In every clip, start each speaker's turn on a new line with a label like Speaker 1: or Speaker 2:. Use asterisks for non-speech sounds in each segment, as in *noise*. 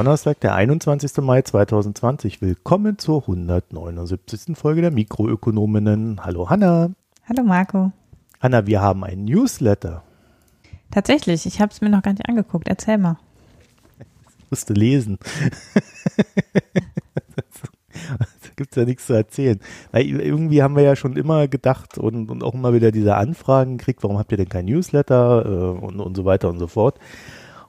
Speaker 1: Donnerstag, der 21. Mai 2020. Willkommen zur 179. Folge der Mikroökonominnen. Hallo Hanna.
Speaker 2: Hallo Marco.
Speaker 1: Hanna, wir haben einen Newsletter.
Speaker 2: Tatsächlich, ich habe es mir noch gar nicht angeguckt. Erzähl mal.
Speaker 1: Ich musste lesen. *laughs* da gibt es ja nichts zu erzählen. Weil irgendwie haben wir ja schon immer gedacht und, und auch immer wieder diese Anfragen gekriegt, warum habt ihr denn kein Newsletter äh, und, und so weiter und so fort.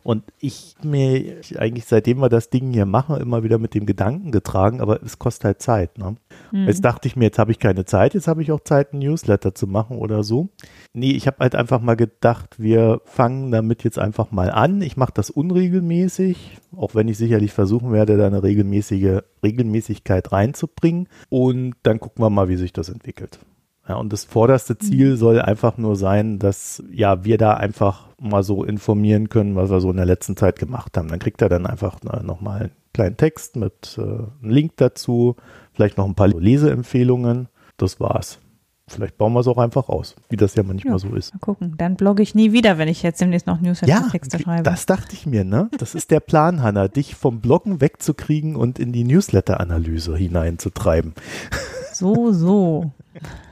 Speaker 1: Und ich mir eigentlich seitdem wir das Ding hier machen, immer wieder mit dem Gedanken getragen, aber es kostet halt Zeit. Ne? Mhm. Jetzt dachte ich mir, jetzt habe ich keine Zeit, jetzt habe ich auch Zeit, ein Newsletter zu machen oder so. Nee, ich habe halt einfach mal gedacht, wir fangen damit jetzt einfach mal an. Ich mache das unregelmäßig, auch wenn ich sicherlich versuchen werde, da eine regelmäßige Regelmäßigkeit reinzubringen. Und dann gucken wir mal, wie sich das entwickelt. Ja, und das vorderste Ziel mhm. soll einfach nur sein, dass ja wir da einfach mal so informieren können, was wir so in der letzten Zeit gemacht haben. Dann kriegt er dann einfach nochmal einen kleinen Text mit äh, einem Link dazu, vielleicht noch ein paar Leseempfehlungen. Das war's. Vielleicht bauen wir es auch einfach aus, wie das ja manchmal ja, so ist.
Speaker 2: Mal gucken. Dann blogge ich nie wieder, wenn ich jetzt demnächst noch Newsletter-Texte ja, schreibe.
Speaker 1: Das dachte ich mir, ne? Das ist der Plan, Hanna, dich vom Bloggen wegzukriegen und in die Newsletter-Analyse hineinzutreiben.
Speaker 2: So, so. *laughs*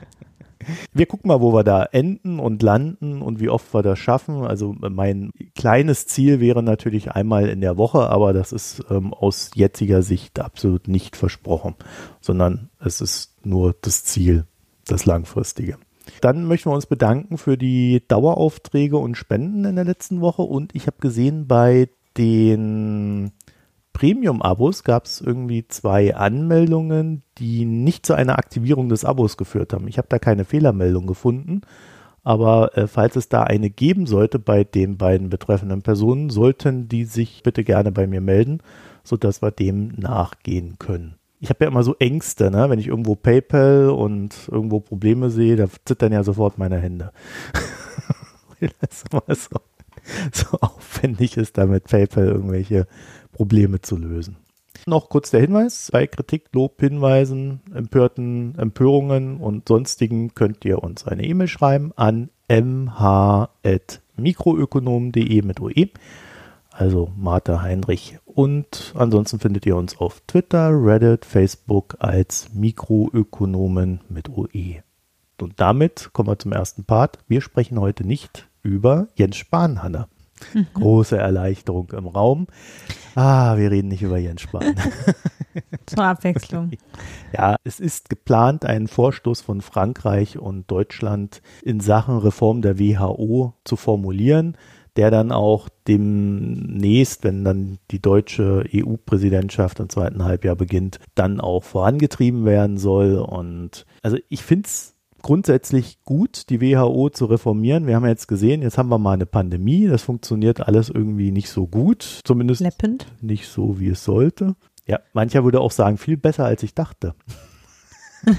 Speaker 1: Wir gucken mal, wo wir da enden und landen und wie oft wir das schaffen. Also mein kleines Ziel wäre natürlich einmal in der Woche, aber das ist ähm, aus jetziger Sicht absolut nicht versprochen, sondern es ist nur das Ziel, das langfristige. Dann möchten wir uns bedanken für die Daueraufträge und Spenden in der letzten Woche und ich habe gesehen bei den Premium-Abos gab es irgendwie zwei Anmeldungen, die nicht zu einer Aktivierung des Abos geführt haben. Ich habe da keine Fehlermeldung gefunden, aber äh, falls es da eine geben sollte bei den beiden betreffenden Personen, sollten die sich bitte gerne bei mir melden, sodass wir dem nachgehen können. Ich habe ja immer so Ängste, ne? wenn ich irgendwo PayPal und irgendwo Probleme sehe, da zittern ja sofort meine Hände. *laughs* das immer so, so aufwendig ist, da mit PayPal irgendwelche Probleme zu lösen. Noch kurz der Hinweis, bei Kritik, Lob, Hinweisen, empörten Empörungen und sonstigen könnt ihr uns eine E-Mail schreiben an mh.mikroökonom.de mit OE, also Martha Heinrich. Und ansonsten findet ihr uns auf Twitter, Reddit, Facebook als Mikroökonomen mit OE. Und damit kommen wir zum ersten Part. Wir sprechen heute nicht über Jens Spahn, Hanna. Mhm. *laughs* Große Erleichterung im Raum. Ah, wir reden nicht über Jens Spahn. *laughs*
Speaker 2: Zur Abwechslung. *laughs*
Speaker 1: Ja, es ist geplant, einen Vorstoß von Frankreich und Deutschland in Sachen Reform der WHO zu formulieren, der dann auch demnächst, wenn dann die deutsche EU-Präsidentschaft im zweiten Halbjahr beginnt, dann auch vorangetrieben werden soll. Und also ich finde es grundsätzlich gut, die WHO zu reformieren. Wir haben jetzt gesehen, jetzt haben wir mal eine Pandemie. Das funktioniert alles irgendwie nicht so gut. Zumindest
Speaker 2: Leppend.
Speaker 1: nicht so, wie es sollte. Ja, mancher würde auch sagen, viel besser, als ich dachte. *laughs*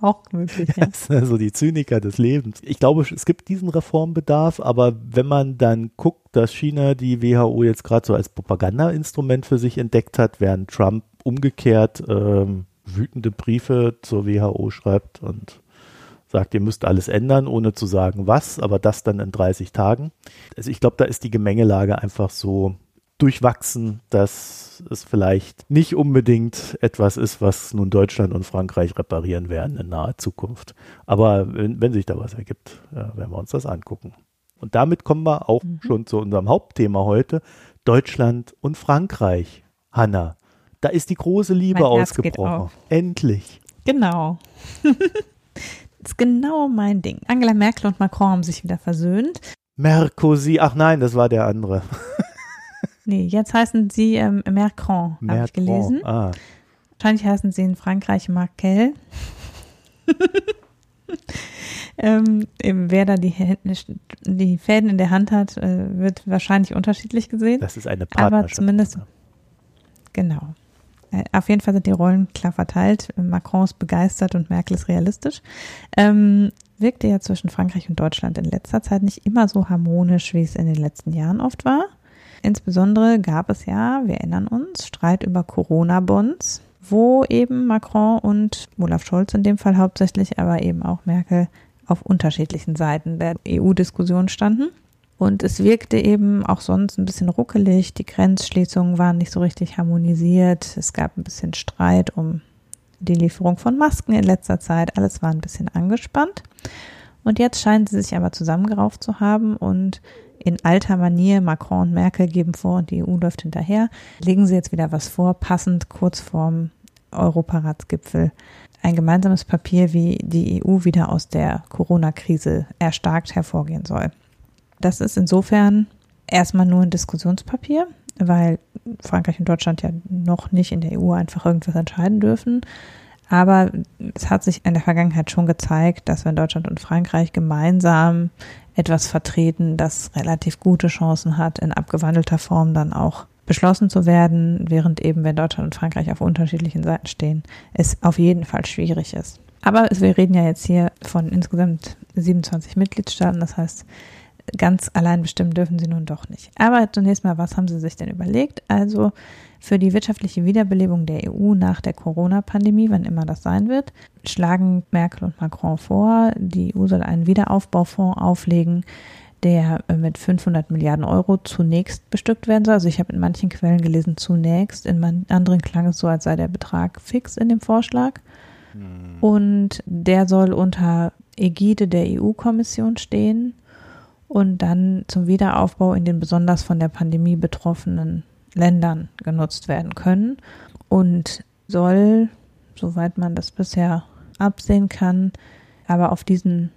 Speaker 2: auch möglich, ja.
Speaker 1: ja. *laughs* So die Zyniker des Lebens. Ich glaube, es gibt diesen Reformbedarf, aber wenn man dann guckt, dass China die WHO jetzt gerade so als Propagandainstrument für sich entdeckt hat, während Trump umgekehrt ähm, wütende Briefe zur WHO schreibt und sagt, ihr müsst alles ändern, ohne zu sagen was, aber das dann in 30 Tagen. Also ich glaube, da ist die Gemengelage einfach so durchwachsen, dass es vielleicht nicht unbedingt etwas ist, was nun Deutschland und Frankreich reparieren werden in naher Zukunft. Aber wenn, wenn sich da was ergibt, ja, werden wir uns das angucken. Und damit kommen wir auch mhm. schon zu unserem Hauptthema heute, Deutschland und Frankreich. Hanna, da ist die große Liebe ausgebrochen. Endlich.
Speaker 2: Genau. *laughs* Das ist genau mein Ding. Angela Merkel und Macron haben sich wieder versöhnt.
Speaker 1: Mercosi, ach nein, das war der andere. *laughs*
Speaker 2: nee, jetzt heißen sie ähm, Mercron, habe ich gelesen. Ah. Wahrscheinlich heißen sie in Frankreich Markel. *laughs* ähm, wer da die, die, Fäden in der Hand hat, äh, wird wahrscheinlich unterschiedlich gesehen.
Speaker 1: Das ist eine Partnerschaft.
Speaker 2: Aber zumindest, genau. Äh, auf jeden Fall sind die Rollen klar verteilt. Macron ist begeistert und Merkel ist realistisch. Ähm, wirkte ja zwischen Frankreich und Deutschland in letzter Zeit nicht immer so harmonisch, wie es in den letzten Jahren oft war. Insbesondere gab es ja, wir erinnern uns, Streit über Corona-Bonds, wo eben Macron und Olaf Scholz in dem Fall hauptsächlich, aber eben auch Merkel auf unterschiedlichen Seiten der EU-Diskussion standen. Und es wirkte eben auch sonst ein bisschen ruckelig. Die Grenzschließungen waren nicht so richtig harmonisiert. Es gab ein bisschen Streit um die Lieferung von Masken in letzter Zeit. Alles war ein bisschen angespannt. Und jetzt scheinen sie sich aber zusammengerauft zu haben und in alter Manier, Macron und Merkel geben vor und die EU läuft hinterher, legen sie jetzt wieder was vor, passend kurz vorm Europaratsgipfel. Ein gemeinsames Papier, wie die EU wieder aus der Corona-Krise erstarkt hervorgehen soll. Das ist insofern erstmal nur ein Diskussionspapier, weil Frankreich und Deutschland ja noch nicht in der EU einfach irgendwas entscheiden dürfen. Aber es hat sich in der Vergangenheit schon gezeigt, dass wenn Deutschland und Frankreich gemeinsam etwas vertreten, das relativ gute Chancen hat, in abgewandelter Form dann auch beschlossen zu werden, während eben, wenn Deutschland und Frankreich auf unterschiedlichen Seiten stehen, es auf jeden Fall schwierig ist. Aber wir reden ja jetzt hier von insgesamt 27 Mitgliedstaaten, das heißt, ganz allein bestimmen dürfen sie nun doch nicht. Aber zunächst mal, was haben sie sich denn überlegt? Also für die wirtschaftliche Wiederbelebung der EU nach der Corona-Pandemie, wann immer das sein wird, schlagen Merkel und Macron vor, die EU soll einen Wiederaufbaufonds auflegen, der mit 500 Milliarden Euro zunächst bestückt werden soll. Also ich habe in manchen Quellen gelesen zunächst, in anderen klang es so, als sei der Betrag fix in dem Vorschlag. Hm. Und der soll unter Ägide der EU-Kommission stehen und dann zum Wiederaufbau in den besonders von der Pandemie betroffenen Ländern genutzt werden können und soll, soweit man das bisher absehen kann, aber auf diesen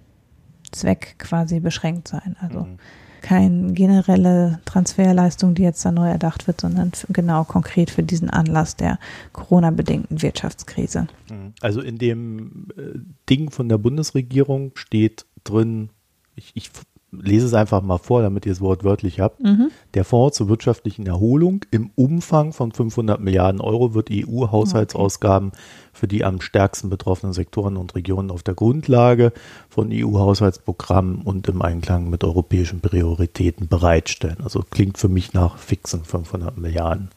Speaker 2: Zweck quasi beschränkt sein. Also mhm. keine generelle Transferleistung, die jetzt da neu erdacht wird, sondern genau konkret für diesen Anlass der Corona-bedingten Wirtschaftskrise.
Speaker 1: Mhm. Also in dem äh, Ding von der Bundesregierung steht drin, ich, ich lese es einfach mal vor, damit ihr es wortwörtlich habt. Mhm. Der Fonds zur wirtschaftlichen Erholung im Umfang von 500 Milliarden Euro wird EU-Haushaltsausgaben okay. für die am stärksten betroffenen Sektoren und Regionen auf der Grundlage von EU-Haushaltsprogrammen und im Einklang mit europäischen Prioritäten bereitstellen. Also klingt für mich nach fixen 500 Milliarden.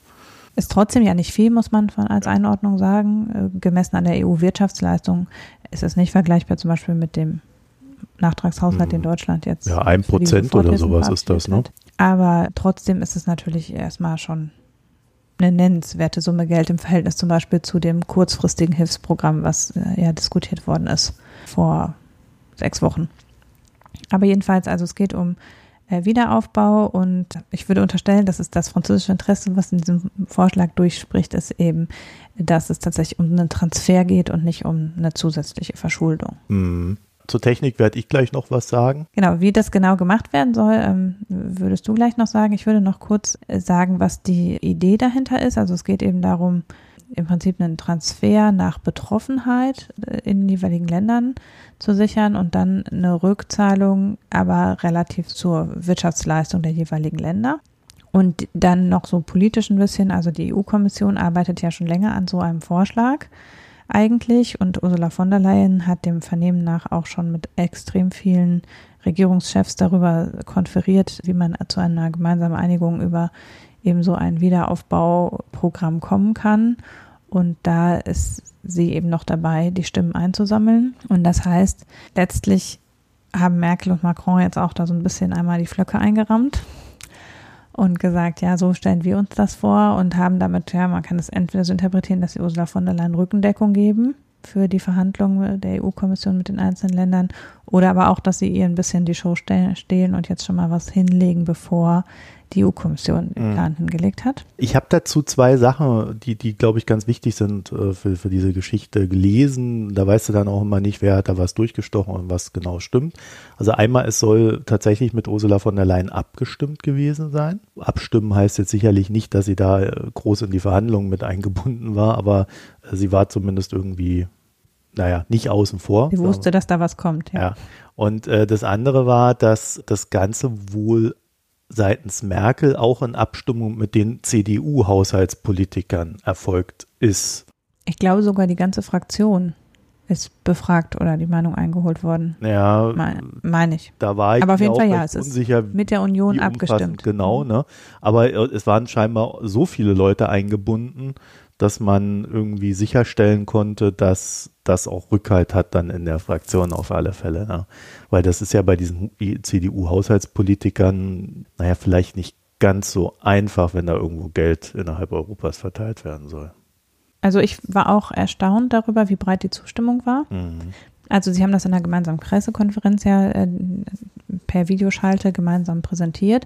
Speaker 2: Ist trotzdem ja nicht viel, muss man als Einordnung sagen. Äh, gemessen an der EU-Wirtschaftsleistung ist es nicht vergleichbar zum Beispiel mit dem Nachtragshaushalt in mhm. Deutschland jetzt.
Speaker 1: Ja, ein Prozent oder sowas ist das, ne?
Speaker 2: Aber trotzdem ist es natürlich erstmal schon eine nennenswerte Summe Geld im Verhältnis zum Beispiel zu dem kurzfristigen Hilfsprogramm, was äh, ja diskutiert worden ist vor sechs Wochen. Aber jedenfalls, also es geht um äh, Wiederaufbau und ich würde unterstellen, dass es das französische Interesse, was in diesem Vorschlag durchspricht, ist eben, dass es tatsächlich um einen Transfer geht und nicht um eine zusätzliche Verschuldung.
Speaker 1: Mhm. Zur Technik werde ich gleich noch was sagen.
Speaker 2: Genau, wie das genau gemacht werden soll, ähm, würdest du gleich noch sagen. Ich würde noch kurz äh, sagen, was die Idee dahinter ist. Also es geht eben darum, im Prinzip einen Transfer nach Betroffenheit äh, in den jeweiligen Ländern zu sichern und dann eine Rückzahlung, aber relativ zur Wirtschaftsleistung der jeweiligen Länder. Und dann noch so politisch ein bisschen, also die EU-Kommission arbeitet ja schon länger an so einem Vorschlag eigentlich. Und Ursula von der Leyen hat dem Vernehmen nach auch schon mit extrem vielen Regierungschefs darüber konferiert, wie man zu einer gemeinsamen Einigung über eben so ein Wiederaufbauprogramm kommen kann. Und da ist sie eben noch dabei, die Stimmen einzusammeln. Und das heißt, letztlich haben Merkel und Macron jetzt auch da so ein bisschen einmal die Flöcke eingerammt und gesagt, ja, so stellen wir uns das vor und haben damit, ja, man kann es entweder so interpretieren, dass sie Ursula von der Leyen Rückendeckung geben für die Verhandlungen der EU-Kommission mit den einzelnen Ländern oder aber auch, dass sie ihr ein bisschen die Show stehlen und jetzt schon mal was hinlegen, bevor die EU-Kommission den mhm. Plan mhm. hingelegt hat.
Speaker 1: Ich habe dazu zwei Sachen, die, die glaube ich, ganz wichtig sind äh, für, für diese Geschichte gelesen. Da weißt du dann auch immer nicht, wer hat da was durchgestochen und was genau stimmt. Also einmal, es soll tatsächlich mit Ursula von der Leyen abgestimmt gewesen sein. Abstimmen heißt jetzt sicherlich nicht, dass sie da äh, groß in die Verhandlungen mit eingebunden war, aber äh, sie war zumindest irgendwie naja, nicht außen vor.
Speaker 2: Sie wusste, dass da was kommt,
Speaker 1: ja. ja. Und äh, das andere war, dass das Ganze wohl seitens Merkel auch in Abstimmung mit den CDU-Haushaltspolitikern erfolgt ist.
Speaker 2: Ich glaube sogar die ganze Fraktion ist befragt oder die Meinung eingeholt worden.
Speaker 1: Ja,
Speaker 2: meine mein ich.
Speaker 1: Da war ich
Speaker 2: Aber auf jeden Fall ja, es
Speaker 1: unsicher,
Speaker 2: ist mit der Union abgestimmt.
Speaker 1: Genau, ne? Aber äh, es waren scheinbar so viele Leute eingebunden, dass man irgendwie sicherstellen konnte, dass das auch Rückhalt hat dann in der Fraktion auf alle Fälle. Ne? Weil das ist ja bei diesen CDU-Haushaltspolitikern, naja, vielleicht nicht ganz so einfach, wenn da irgendwo Geld innerhalb Europas verteilt werden soll.
Speaker 2: Also ich war auch erstaunt darüber, wie breit die Zustimmung war. Mhm. Also Sie haben das in einer gemeinsamen Pressekonferenz ja äh, per Videoschalte gemeinsam präsentiert.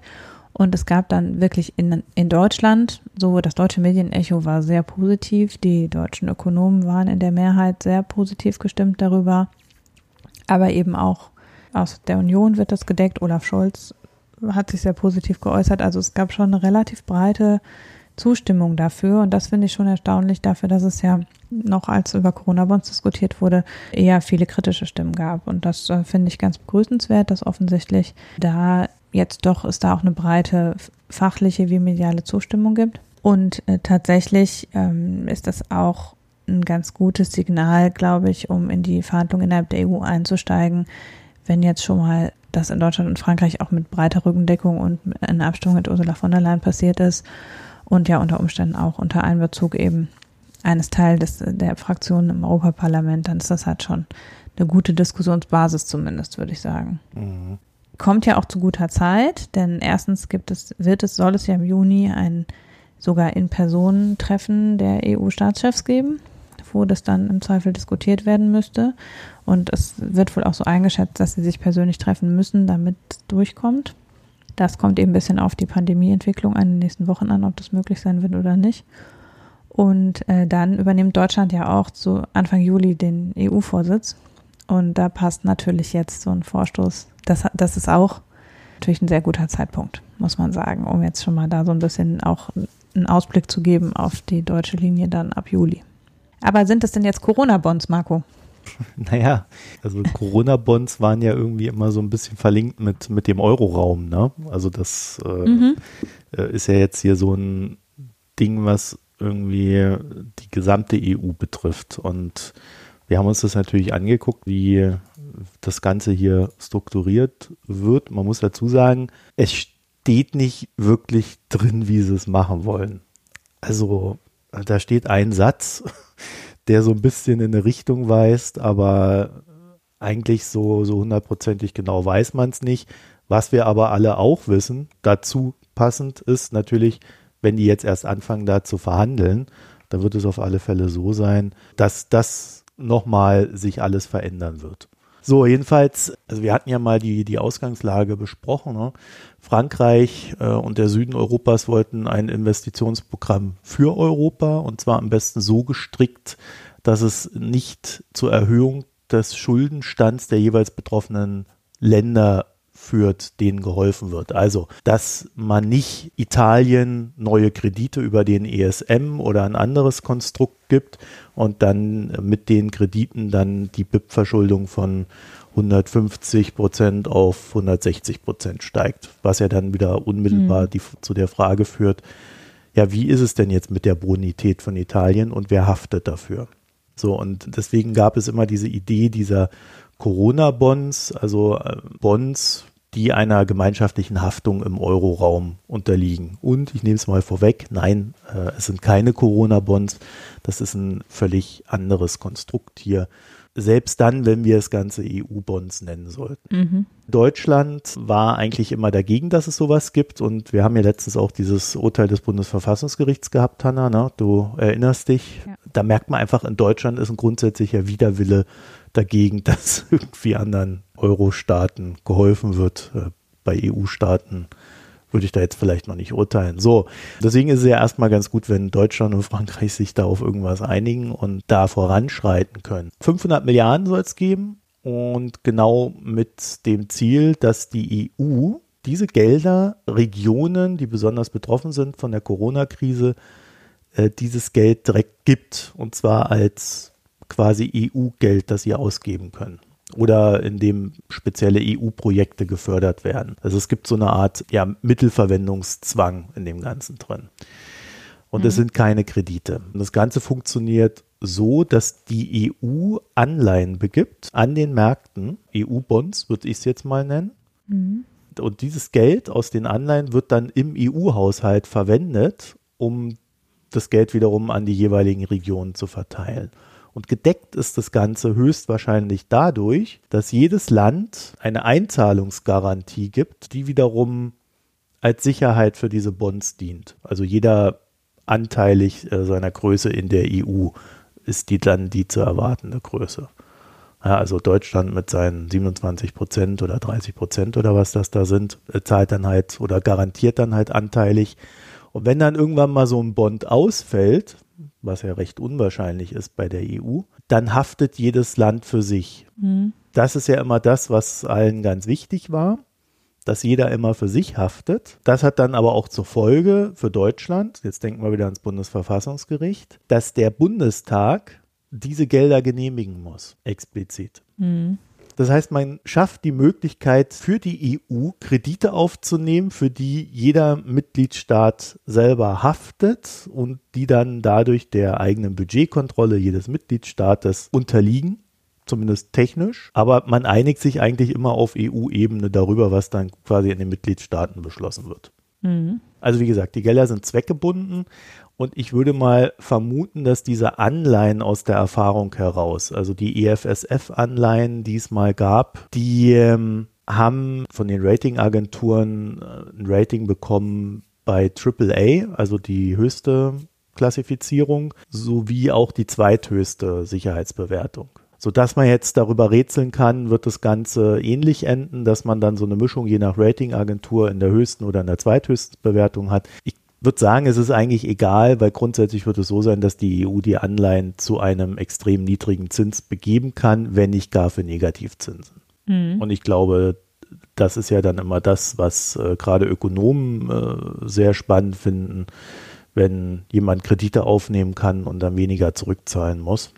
Speaker 2: Und es gab dann wirklich in, in Deutschland, so das deutsche Medienecho war sehr positiv. Die deutschen Ökonomen waren in der Mehrheit sehr positiv gestimmt darüber. Aber eben auch aus der Union wird das gedeckt. Olaf Scholz hat sich sehr positiv geäußert. Also es gab schon eine relativ breite Zustimmung dafür. Und das finde ich schon erstaunlich dafür, dass es ja noch als über Corona-Bonds diskutiert wurde, eher viele kritische Stimmen gab. Und das äh, finde ich ganz begrüßenswert, dass offensichtlich da jetzt doch es da auch eine breite fachliche wie mediale Zustimmung gibt. Und äh, tatsächlich ähm, ist das auch ein ganz gutes Signal, glaube ich, um in die Verhandlungen innerhalb der EU einzusteigen, wenn jetzt schon mal das in Deutschland und Frankreich auch mit breiter Rückendeckung und in Abstimmung mit Ursula von der Leyen passiert ist und ja unter Umständen auch unter Einbezug eben eines Teils der Fraktionen im Europaparlament, dann ist das halt schon eine gute Diskussionsbasis zumindest, würde ich sagen. Mhm. Kommt ja auch zu guter Zeit, denn erstens gibt es, wird es, soll es ja im Juni ein sogar In-Personen-Treffen der EU-Staatschefs geben, wo das dann im Zweifel diskutiert werden müsste. Und es wird wohl auch so eingeschätzt, dass sie sich persönlich treffen müssen, damit es durchkommt. Das kommt eben ein bisschen auf die Pandemieentwicklung an den nächsten Wochen an, ob das möglich sein wird oder nicht. Und äh, dann übernimmt Deutschland ja auch zu Anfang Juli den EU-Vorsitz. Und da passt natürlich jetzt so ein Vorstoß. Das, das ist auch natürlich ein sehr guter Zeitpunkt, muss man sagen, um jetzt schon mal da so ein bisschen auch einen Ausblick zu geben auf die deutsche Linie dann ab Juli. Aber sind es denn jetzt Corona-Bonds, Marco? *laughs*
Speaker 1: Naja, also Corona-Bonds waren ja irgendwie immer so ein bisschen verlinkt mit, mit dem Euroraum, ne? Also das äh, mhm. Äh, ist ja jetzt hier so ein Ding, was irgendwie die gesamte EU betrifft. Und wir haben uns das natürlich angeguckt, wie das Ganze hier strukturiert wird. Man muss dazu sagen, es steht nicht wirklich drin, wie sie es machen wollen. Also da steht ein Satz *laughs* der so ein bisschen in eine Richtung weist, aber eigentlich so, so hundertprozentig genau weiß man es nicht. Was wir aber alle auch wissen, dazu passend ist natürlich, wenn die jetzt erst anfangen, da zu verhandeln, dann wird es auf alle Fälle so sein, dass das nochmal sich alles verändern wird. So, jedenfalls, also wir hatten ja mal die, die Ausgangslage besprochen. Ne? Frankreich äh, und der Süden Europas wollten ein Investitionsprogramm für Europa und zwar am besten so gestrickt, dass es nicht zur Erhöhung des Schuldenstands der jeweils betroffenen Länder führt, denen geholfen wird. Also, dass man nicht Italien neue Kredite über den ESM oder ein anderes Konstrukt gibt und dann mit den Krediten dann die BIP-Verschuldung von 150 Prozent auf 160 Prozent steigt, was ja dann wieder unmittelbar mhm. die, zu der Frage führt, ja, wie ist es denn jetzt mit der Bonität von Italien und wer haftet dafür? So, und deswegen gab es immer diese Idee dieser Corona-Bonds, also äh, Bonds, die einer gemeinschaftlichen Haftung im Euroraum unterliegen. Und ich nehme es mal vorweg, nein, äh, es sind keine Corona-Bonds, das ist ein völlig anderes Konstrukt hier. Selbst dann, wenn wir das ganze EU-Bonds nennen sollten. Mhm. Deutschland war eigentlich immer dagegen, dass es sowas gibt. Und wir haben ja letztens auch dieses Urteil des Bundesverfassungsgerichts gehabt, Hanna. Ne? Du erinnerst dich. Ja. Da merkt man einfach, in Deutschland ist ein grundsätzlicher Widerwille dagegen, *laughs* dass irgendwie anderen Euro-Staaten geholfen wird. Äh, bei EU-Staaten würde ich da jetzt vielleicht noch nicht urteilen. So, deswegen ist es ja erstmal ganz gut, wenn Deutschland und Frankreich sich da auf irgendwas einigen und da voranschreiten können. 500 Milliarden soll es geben und genau mit dem Ziel, dass die EU diese Gelder Regionen, die besonders betroffen sind von der Corona-Krise, äh, dieses Geld direkt gibt und zwar als quasi EU-Geld, das sie ausgeben können oder in dem spezielle EU-Projekte gefördert werden. Also es gibt so eine Art ja, Mittelverwendungszwang in dem Ganzen drin. Und mhm. es sind keine Kredite. Und das Ganze funktioniert so, dass die EU Anleihen begibt an den Märkten, EU-Bonds würde ich es jetzt mal nennen. Mhm. Und dieses Geld aus den Anleihen wird dann im EU-Haushalt verwendet, um das Geld wiederum an die jeweiligen Regionen zu verteilen. Und gedeckt ist das Ganze höchstwahrscheinlich dadurch, dass jedes Land eine Einzahlungsgarantie gibt, die wiederum als Sicherheit für diese Bonds dient. Also jeder anteilig äh, seiner Größe in der EU ist die dann die zu erwartende Größe. Ja, also Deutschland mit seinen 27 Prozent oder 30 Prozent oder was das da sind, äh, zahlt dann halt oder garantiert dann halt anteilig. Und wenn dann irgendwann mal so ein Bond ausfällt, was ja recht unwahrscheinlich ist bei der EU, dann haftet jedes Land für sich. Mhm. Das ist ja immer das, was allen ganz wichtig war, dass jeder immer für sich haftet. Das hat dann aber auch zur Folge für Deutschland, jetzt denken wir wieder ans Bundesverfassungsgericht, dass der Bundestag diese Gelder genehmigen muss, explizit. Mhm. Das heißt, man schafft die Möglichkeit für die EU Kredite aufzunehmen, für die jeder Mitgliedstaat selber haftet und die dann dadurch der eigenen Budgetkontrolle jedes Mitgliedstaates unterliegen zumindest technisch, aber man einigt sich eigentlich immer auf EU-Ebene darüber, was dann quasi in den Mitgliedstaaten beschlossen wird. Mhm. Also wie gesagt, die Gelder sind zweckgebunden und ich würde mal vermuten, dass diese Anleihen aus der Erfahrung heraus, also die EFSF-Anleihen, die es mal gab, die ähm, haben von den Ratingagenturen äh, ein Rating bekommen bei AAA, also die höchste Klassifizierung, sowie auch die zweithöchste Sicherheitsbewertung sodass man jetzt darüber rätseln kann, wird das Ganze ähnlich enden, dass man dann so eine Mischung je nach Ratingagentur in der höchsten oder in der zweithöchsten Bewertung hat. Ich würde sagen, es ist eigentlich egal, weil grundsätzlich wird es so sein, dass die EU die Anleihen zu einem extrem niedrigen Zins begeben kann, wenn nicht gar für Negativzinsen. Mhm. Und ich glaube, das ist ja dann immer das, was äh, gerade Ökonomen äh, sehr spannend finden, wenn jemand Kredite aufnehmen kann und dann weniger zurückzahlen muss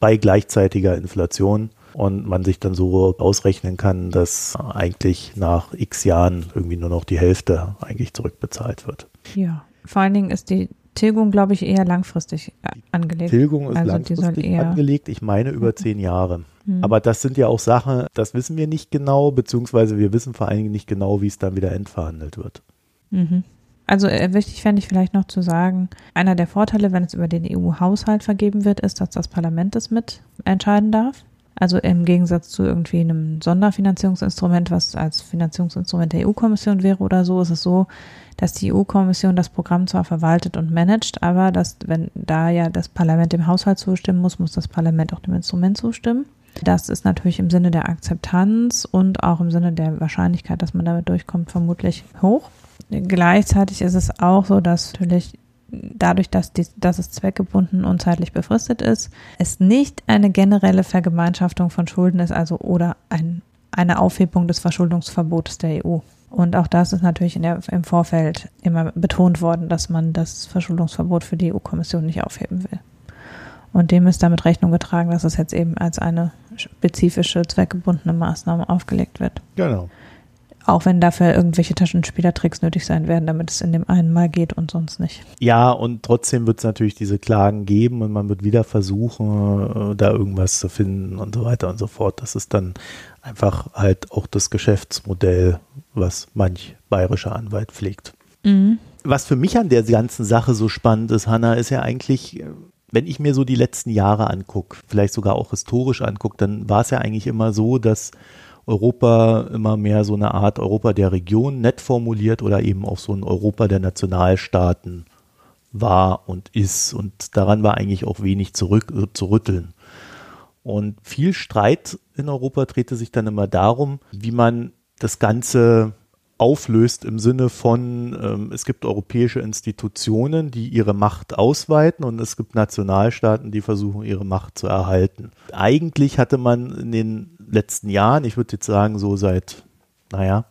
Speaker 1: bei gleichzeitiger Inflation und man sich dann so ausrechnen kann, dass eigentlich nach x Jahren irgendwie nur noch die Hälfte eigentlich zurückbezahlt wird.
Speaker 2: Ja, vor allen Dingen ist die Tilgung, glaube ich, eher langfristig äh, angelegt.
Speaker 1: Tilgung ist also langfristig angelegt, ich meine über zehn Jahre. Mhm. Aber das sind ja auch Sachen, das wissen wir nicht genau, beziehungsweise wir wissen vor allen Dingen nicht genau, wie es dann wieder endverhandelt wird.
Speaker 2: Mhm. Also äh, wichtig fände ich vielleicht noch zu sagen, einer der Vorteile, wenn es über den EU-Haushalt vergeben wird, ist, dass das Parlament es mit entscheiden darf. Also im Gegensatz zu irgendwie einem Sonderfinanzierungsinstrument, was als Finanzierungsinstrument der EU-Kommission wäre oder so, ist es so, dass die EU-Kommission das Programm zwar verwaltet und managt, aber dass, wenn da ja das Parlament dem Haushalt zustimmen muss, muss das Parlament auch dem Instrument zustimmen. Das ist natürlich im Sinne der Akzeptanz und auch im Sinne der Wahrscheinlichkeit, dass man damit durchkommt, vermutlich hoch. Gleichzeitig ist es auch so, dass natürlich dadurch, dass, die, dass es zweckgebunden und zeitlich befristet ist, es nicht eine generelle Vergemeinschaftung von Schulden ist, also oder ein, eine Aufhebung des Verschuldungsverbotes der EU. Und auch das ist natürlich der, im Vorfeld immer betont worden, dass man das Verschuldungsverbot für die EU-Kommission nicht aufheben will. Und dem ist damit Rechnung getragen, dass es jetzt eben als eine spezifische, zweckgebundene Maßnahme aufgelegt wird.
Speaker 1: Genau.
Speaker 2: Auch wenn dafür irgendwelche Taschenspielertricks nötig sein werden, damit es in dem einen Mal geht und sonst nicht.
Speaker 1: Ja, und trotzdem wird es natürlich diese Klagen geben und man wird wieder versuchen, äh, da irgendwas zu finden und so weiter und so fort. Das ist dann einfach halt auch das Geschäftsmodell, was manch bayerischer Anwalt pflegt. Mhm. Was für mich an der ganzen Sache so spannend ist, Hanna, ist ja eigentlich, wenn ich mir so die letzten Jahre angucke, vielleicht sogar auch historisch angucke, dann war es ja eigentlich immer so, dass Europa immer mehr so eine Art Europa der Region nett formuliert oder eben auch so ein Europa der Nationalstaaten war und ist. Und daran war eigentlich auch wenig zurück, äh, zu rütteln. Und viel Streit in Europa drehte sich dann immer darum, wie man das Ganze auflöst im Sinne von, ähm, es gibt europäische Institutionen, die ihre Macht ausweiten und es gibt Nationalstaaten, die versuchen, ihre Macht zu erhalten. Eigentlich hatte man in den letzten Jahren, ich würde jetzt sagen so seit, naja,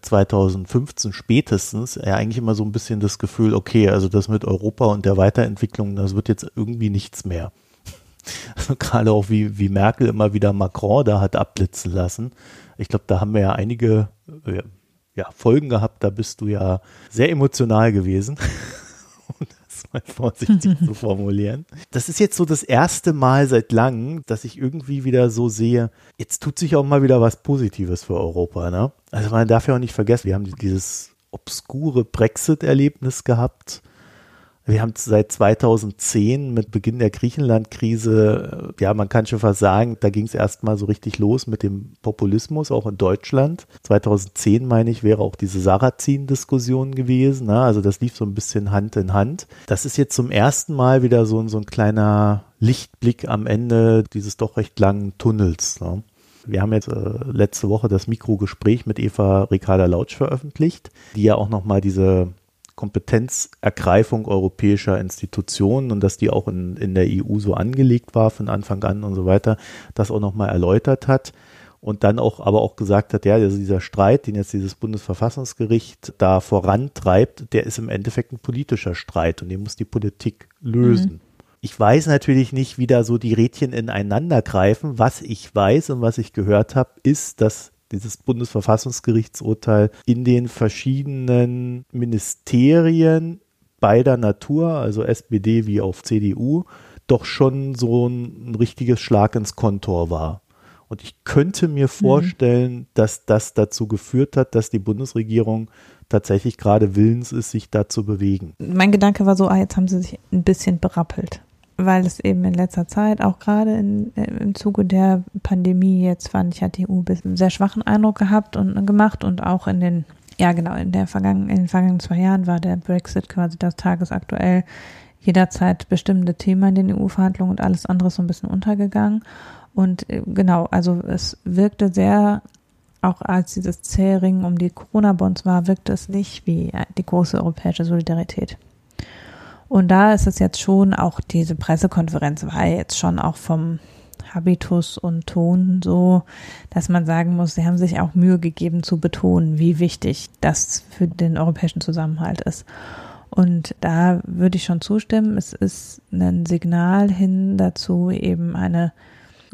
Speaker 1: 2015 äh, spätestens, ja eigentlich immer so ein bisschen das Gefühl, okay, also das mit Europa und der Weiterentwicklung, das wird jetzt irgendwie nichts mehr. Also *laughs* gerade auch wie, wie Merkel immer wieder Macron da hat abblitzen lassen. Ich glaube, da haben wir ja einige, äh, ja, Folgen gehabt, da bist du ja sehr emotional gewesen. *laughs* um das mal vorsichtig zu *laughs* formulieren. Das ist jetzt so das erste Mal seit langem, dass ich irgendwie wieder so sehe, jetzt tut sich auch mal wieder was Positives für Europa. Ne? Also man darf ja auch nicht vergessen, wir haben dieses obskure Brexit-Erlebnis gehabt. Wir haben seit 2010 mit Beginn der Griechenland-Krise, ja, man kann schon fast sagen, da ging es erstmal so richtig los mit dem Populismus, auch in Deutschland. 2010, meine ich, wäre auch diese Sarrazin-Diskussion gewesen. Ne? Also das lief so ein bisschen Hand in Hand. Das ist jetzt zum ersten Mal wieder so, so ein kleiner Lichtblick am Ende dieses doch recht langen Tunnels. Ne? Wir haben jetzt äh, letzte Woche das Mikrogespräch mit Eva Ricarda Lautsch veröffentlicht, die ja auch nochmal diese Kompetenzergreifung europäischer Institutionen und dass die auch in, in der EU so angelegt war von Anfang an und so weiter, das auch nochmal erläutert hat und dann auch aber auch gesagt hat, ja, also dieser Streit, den jetzt dieses Bundesverfassungsgericht da vorantreibt, der ist im Endeffekt ein politischer Streit und den muss die Politik lösen. Mhm. Ich weiß natürlich nicht, wie da so die Rädchen ineinander greifen. Was ich weiß und was ich gehört habe, ist, dass dieses Bundesverfassungsgerichtsurteil in den verschiedenen Ministerien beider Natur, also SPD wie auch CDU, doch schon so ein, ein richtiges Schlag ins Kontor war. Und ich könnte mir mhm. vorstellen, mhm. dass das dazu geführt hat, dass die Bundesregierung tatsächlich gerade willens ist, sich da zu bewegen.
Speaker 2: Mein Gedanke war so, ah, jetzt haben sie sich ein bisschen berappelt weil es eben in letzter Zeit, auch gerade in, äh, im Zuge der Pandemie, jetzt fand ich, hat die EU einen sehr schwachen Eindruck gehabt und gemacht und auch in den, ja genau, in der vergangenen, in den vergangenen zwei Jahren war der Brexit quasi das tagesaktuell jederzeit bestimmte Thema in den EU-Verhandlungen und alles andere ist so ein bisschen untergegangen. Und äh, genau, also es wirkte sehr, auch als dieses Zähringen um die Corona-Bonds war, wirkte es nicht wie äh, die große europäische Solidarität. Und da ist es jetzt schon, auch diese Pressekonferenz war jetzt schon auch vom Habitus und Ton so, dass man sagen muss, sie haben sich auch Mühe gegeben zu betonen, wie wichtig das für den europäischen Zusammenhalt ist. Und da würde ich schon zustimmen. Es ist ein Signal hin dazu, eben eine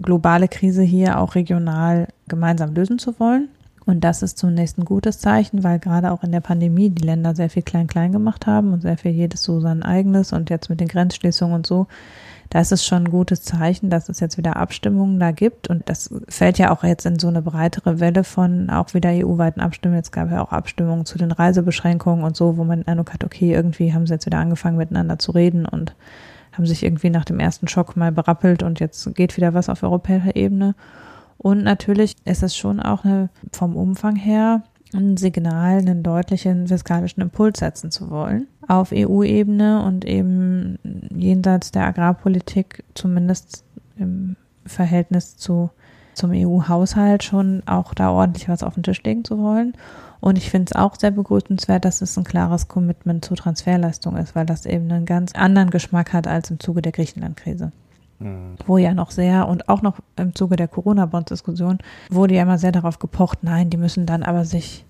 Speaker 2: globale Krise hier auch regional gemeinsam lösen zu wollen. Und das ist zunächst ein gutes Zeichen, weil gerade auch in der Pandemie die Länder sehr viel klein-klein gemacht haben und sehr viel jedes so sein eigenes und jetzt mit den Grenzschließungen und so. Da ist es schon ein gutes Zeichen, dass es jetzt wieder Abstimmungen da gibt. Und das fällt ja auch jetzt in so eine breitere Welle von auch wieder EU-weiten Abstimmungen. Jetzt gab ja auch Abstimmungen zu den Reisebeschränkungen und so, wo man den Eindruck hat, okay, irgendwie haben sie jetzt wieder angefangen miteinander zu reden und haben sich irgendwie nach dem ersten Schock mal berappelt und jetzt geht wieder was auf europäischer Ebene. Und natürlich ist es schon auch eine, vom Umfang her ein Signal, einen deutlichen fiskalischen Impuls setzen zu wollen auf EU-Ebene und eben jenseits der Agrarpolitik zumindest im Verhältnis zu zum EU-Haushalt schon auch da ordentlich was auf den Tisch legen zu wollen. Und ich finde es auch sehr begrüßenswert, dass es ein klares Commitment zur Transferleistung ist, weil das eben einen ganz anderen Geschmack hat als im Zuge der Griechenland-Krise. Mhm. Wo ja noch sehr und auch noch im Zuge der Corona-Bond-Diskussion wurde ja immer sehr darauf gepocht, nein, die müssen dann aber sich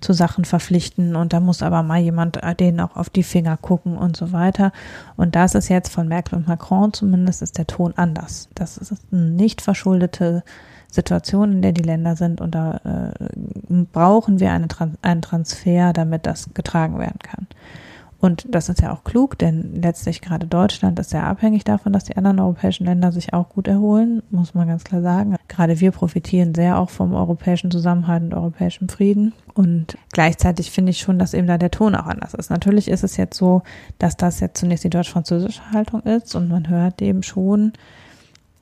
Speaker 2: zu Sachen verpflichten und da muss aber mal jemand äh, denen auch auf die Finger gucken und so weiter. Und das ist jetzt von Merkel und Macron zumindest ist der Ton anders. Das ist eine nicht verschuldete Situation, in der die Länder sind und da äh, brauchen wir eine, einen Transfer, damit das getragen werden kann. Und das ist ja auch klug, denn letztlich gerade Deutschland ist sehr abhängig davon, dass die anderen europäischen Länder sich auch gut erholen, muss man ganz klar sagen. Gerade wir profitieren sehr auch vom europäischen Zusammenhalt und europäischen Frieden. Und gleichzeitig finde ich schon, dass eben da der Ton auch anders ist. Natürlich ist es jetzt so, dass das jetzt zunächst die deutsch-französische Haltung ist und man hört eben schon,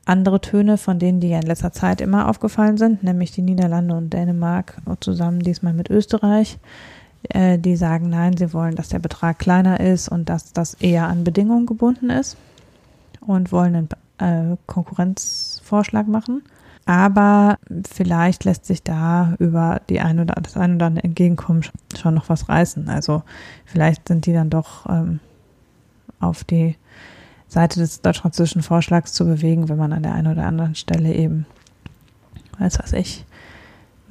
Speaker 2: andere Töne, von denen die ja in letzter Zeit immer aufgefallen sind, nämlich die Niederlande und Dänemark zusammen diesmal mit Österreich, äh, die sagen, nein, sie wollen, dass der Betrag kleiner ist und dass das eher an Bedingungen gebunden ist und wollen einen äh, Konkurrenzvorschlag machen. Aber vielleicht lässt sich da über die ein oder das ein oder andere Entgegenkommen schon noch was reißen. Also vielleicht sind die dann doch ähm, auf die Seite des deutsch-französischen Vorschlags zu bewegen, wenn man an der einen oder anderen Stelle eben, weiß was ich,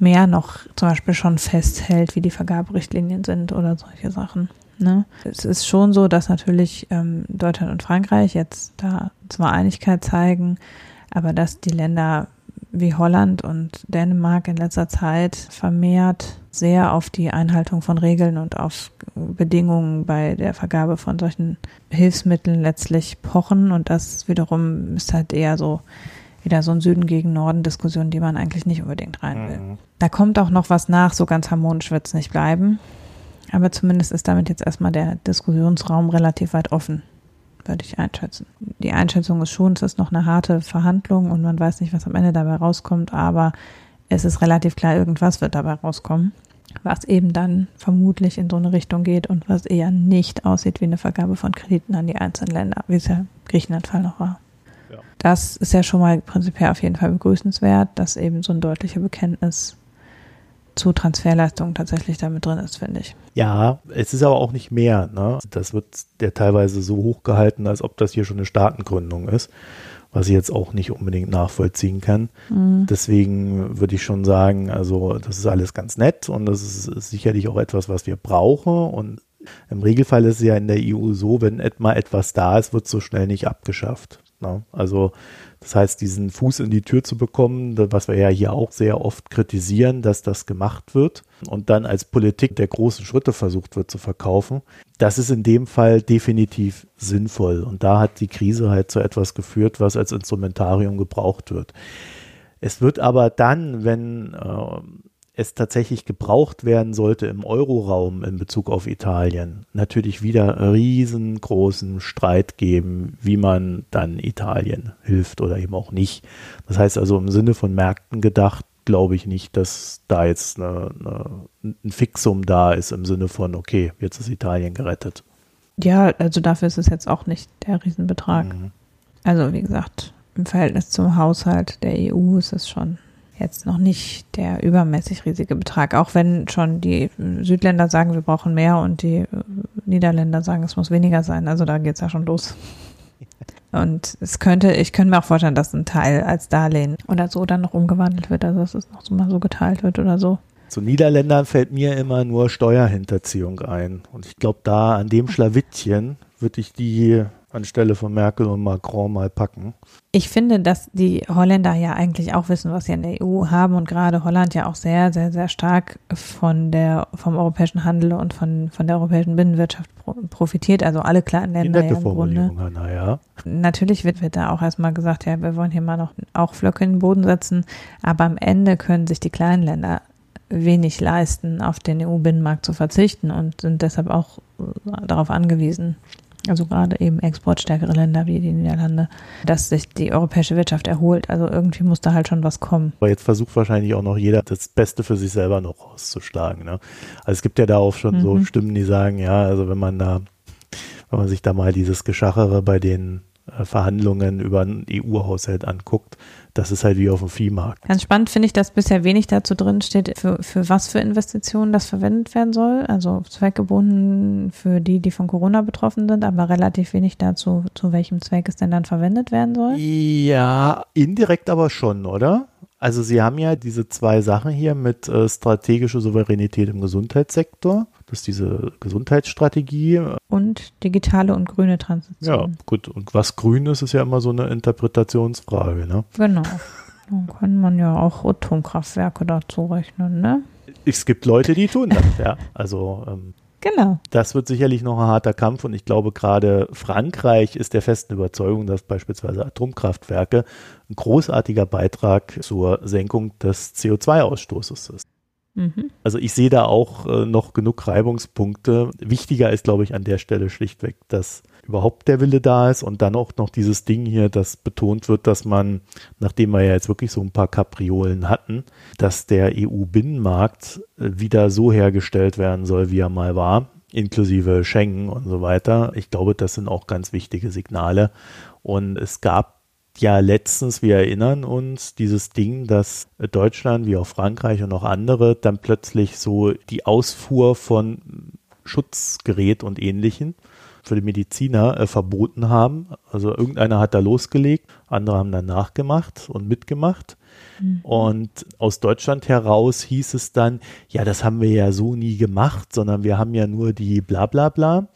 Speaker 2: mehr noch zum Beispiel schon festhält, wie die Vergaberichtlinien sind oder solche Sachen. Ne? Es ist schon so, dass natürlich ähm, Deutschland und Frankreich jetzt da zwar Einigkeit zeigen, aber dass die Länder wie Holland und Dänemark in letzter Zeit vermehrt sehr auf die Einhaltung von Regeln und auf Bedingungen bei der Vergabe von solchen Hilfsmitteln letztlich pochen und das wiederum ist halt eher so wieder so ein Süden gegen Norden Diskussion, die man eigentlich nicht unbedingt rein will. Mhm. Da kommt auch noch was nach, so ganz harmonisch wird es nicht bleiben. Aber zumindest ist damit jetzt erstmal der Diskussionsraum relativ weit offen, würde ich einschätzen. Die Einschätzung ist schon, es ist noch eine harte Verhandlung und man weiß nicht, was am Ende dabei rauskommt, aber es ist relativ klar, irgendwas wird dabei rauskommen, was eben dann vermutlich in so eine Richtung geht und was eher nicht aussieht wie eine Vergabe von Krediten an die einzelnen Länder, wie es ja im Griechenland-Fall noch war. Ja. Das ist ja schon mal prinzipiell auf jeden Fall begrüßenswert, dass eben so ein deutlicher Bekenntnis zu Transferleistungen tatsächlich damit drin ist, finde ich.
Speaker 1: Ja, es ist aber auch nicht mehr. Ne? Das wird der teilweise so hochgehalten, als ob das hier schon eine Staatengründung ist, was ich jetzt auch nicht unbedingt nachvollziehen kann. Mhm. Deswegen würde ich schon sagen, also das ist alles ganz nett und das ist sicherlich auch etwas, was wir brauchen und im Regelfall ist es ja in der EU so, wenn mal etwas da ist, wird es so schnell nicht abgeschafft. Ne? Also das heißt, diesen Fuß in die Tür zu bekommen, was wir ja hier auch sehr oft kritisieren, dass das gemacht wird und dann als Politik der großen Schritte versucht wird zu verkaufen, das ist in dem Fall definitiv sinnvoll. Und da hat die Krise halt zu etwas geführt, was als Instrumentarium gebraucht wird. Es wird aber dann, wenn äh, es tatsächlich gebraucht werden sollte im Euroraum in Bezug auf Italien, natürlich wieder riesengroßen Streit geben, wie man dann Italien hilft oder eben auch nicht. Das heißt also im Sinne von Märkten gedacht, glaube ich nicht, dass da jetzt eine, eine, ein Fixum da ist im Sinne von, okay, jetzt ist Italien gerettet.
Speaker 2: Ja, also dafür ist es jetzt auch nicht der Riesenbetrag. Mhm. Also wie gesagt, im Verhältnis zum Haushalt der EU ist es schon jetzt noch nicht der übermäßig riesige Betrag, auch wenn schon die Südländer sagen, wir brauchen mehr und die Niederländer sagen, es muss weniger sein. Also da geht es ja schon los. *laughs* Und es könnte, ich könnte mir auch vorstellen, dass ein Teil als Darlehen oder so dann noch umgewandelt wird, also dass es noch so mal so geteilt wird oder so.
Speaker 1: Zu Niederländern fällt mir immer nur Steuerhinterziehung ein. Und ich glaube, da an dem Schlawittchen würde ich die anstelle von Merkel und Macron mal packen.
Speaker 2: Ich finde, dass die Holländer ja eigentlich auch wissen, was sie in der EU haben und gerade Holland ja auch sehr, sehr, sehr stark von der, vom europäischen Handel und von, von der europäischen Binnenwirtschaft profitiert, also alle kleinen Länder.
Speaker 1: ja im Grunde. Hannah, ja.
Speaker 2: Natürlich wird, wird da auch erstmal gesagt, ja, wir wollen hier mal noch auch Flöcke in den Boden setzen, aber am Ende können sich die kleinen Länder wenig leisten, auf den EU-Binnenmarkt zu verzichten und sind deshalb auch darauf angewiesen, also gerade eben exportstärkere Länder wie die Niederlande, dass sich die europäische Wirtschaft erholt. Also irgendwie muss da halt schon was kommen.
Speaker 1: Aber jetzt versucht wahrscheinlich auch noch jeder, das Beste für sich selber noch rauszuschlagen. Ne? Also es gibt ja da auch schon mhm. so Stimmen, die sagen, ja, also wenn man da, wenn man sich da mal dieses Geschachere bei den Verhandlungen über einen EU-Haushalt anguckt, das ist halt wie auf dem Viehmarkt.
Speaker 2: Ganz spannend finde ich, dass bisher wenig dazu drin steht, für, für was für Investitionen das verwendet werden soll. Also zweckgebunden für die, die von Corona betroffen sind, aber relativ wenig dazu, zu welchem Zweck es denn dann verwendet werden soll.
Speaker 1: Ja, indirekt aber schon, oder? Also Sie haben ja diese zwei Sachen hier mit äh, strategischer Souveränität im Gesundheitssektor. Das ist diese Gesundheitsstrategie.
Speaker 2: Und digitale und grüne Transition.
Speaker 1: Ja, gut. Und was grün ist, ist ja immer so eine Interpretationsfrage. Ne?
Speaker 2: Genau. Dann kann man ja auch Atomkraftwerke dazu rechnen, ne?
Speaker 1: Es gibt Leute, die tun das, ja. Also ähm,
Speaker 2: Genau.
Speaker 1: Das wird sicherlich noch ein harter Kampf und ich glaube gerade Frankreich ist der festen Überzeugung, dass beispielsweise Atomkraftwerke ein großartiger Beitrag zur Senkung des CO2-Ausstoßes ist. Mhm. Also ich sehe da auch äh, noch genug Reibungspunkte. Wichtiger ist, glaube ich, an der Stelle schlichtweg, dass überhaupt der Wille da ist und dann auch noch dieses Ding hier, das betont wird, dass man, nachdem wir ja jetzt wirklich so ein paar Kapriolen hatten, dass der EU-Binnenmarkt äh, wieder so hergestellt werden soll, wie er mal war, inklusive Schengen und so weiter. Ich glaube, das sind auch ganz wichtige Signale. Und es gab ja letztens, wir erinnern uns, dieses Ding, dass Deutschland wie auch Frankreich und auch andere dann plötzlich so die Ausfuhr von Schutzgerät und ähnlichen für die Mediziner äh, verboten haben. Also irgendeiner hat da losgelegt, andere haben dann nachgemacht und mitgemacht. Mhm. Und aus Deutschland heraus hieß es dann, ja, das haben wir ja so nie gemacht, sondern wir haben ja nur die bla bla bla.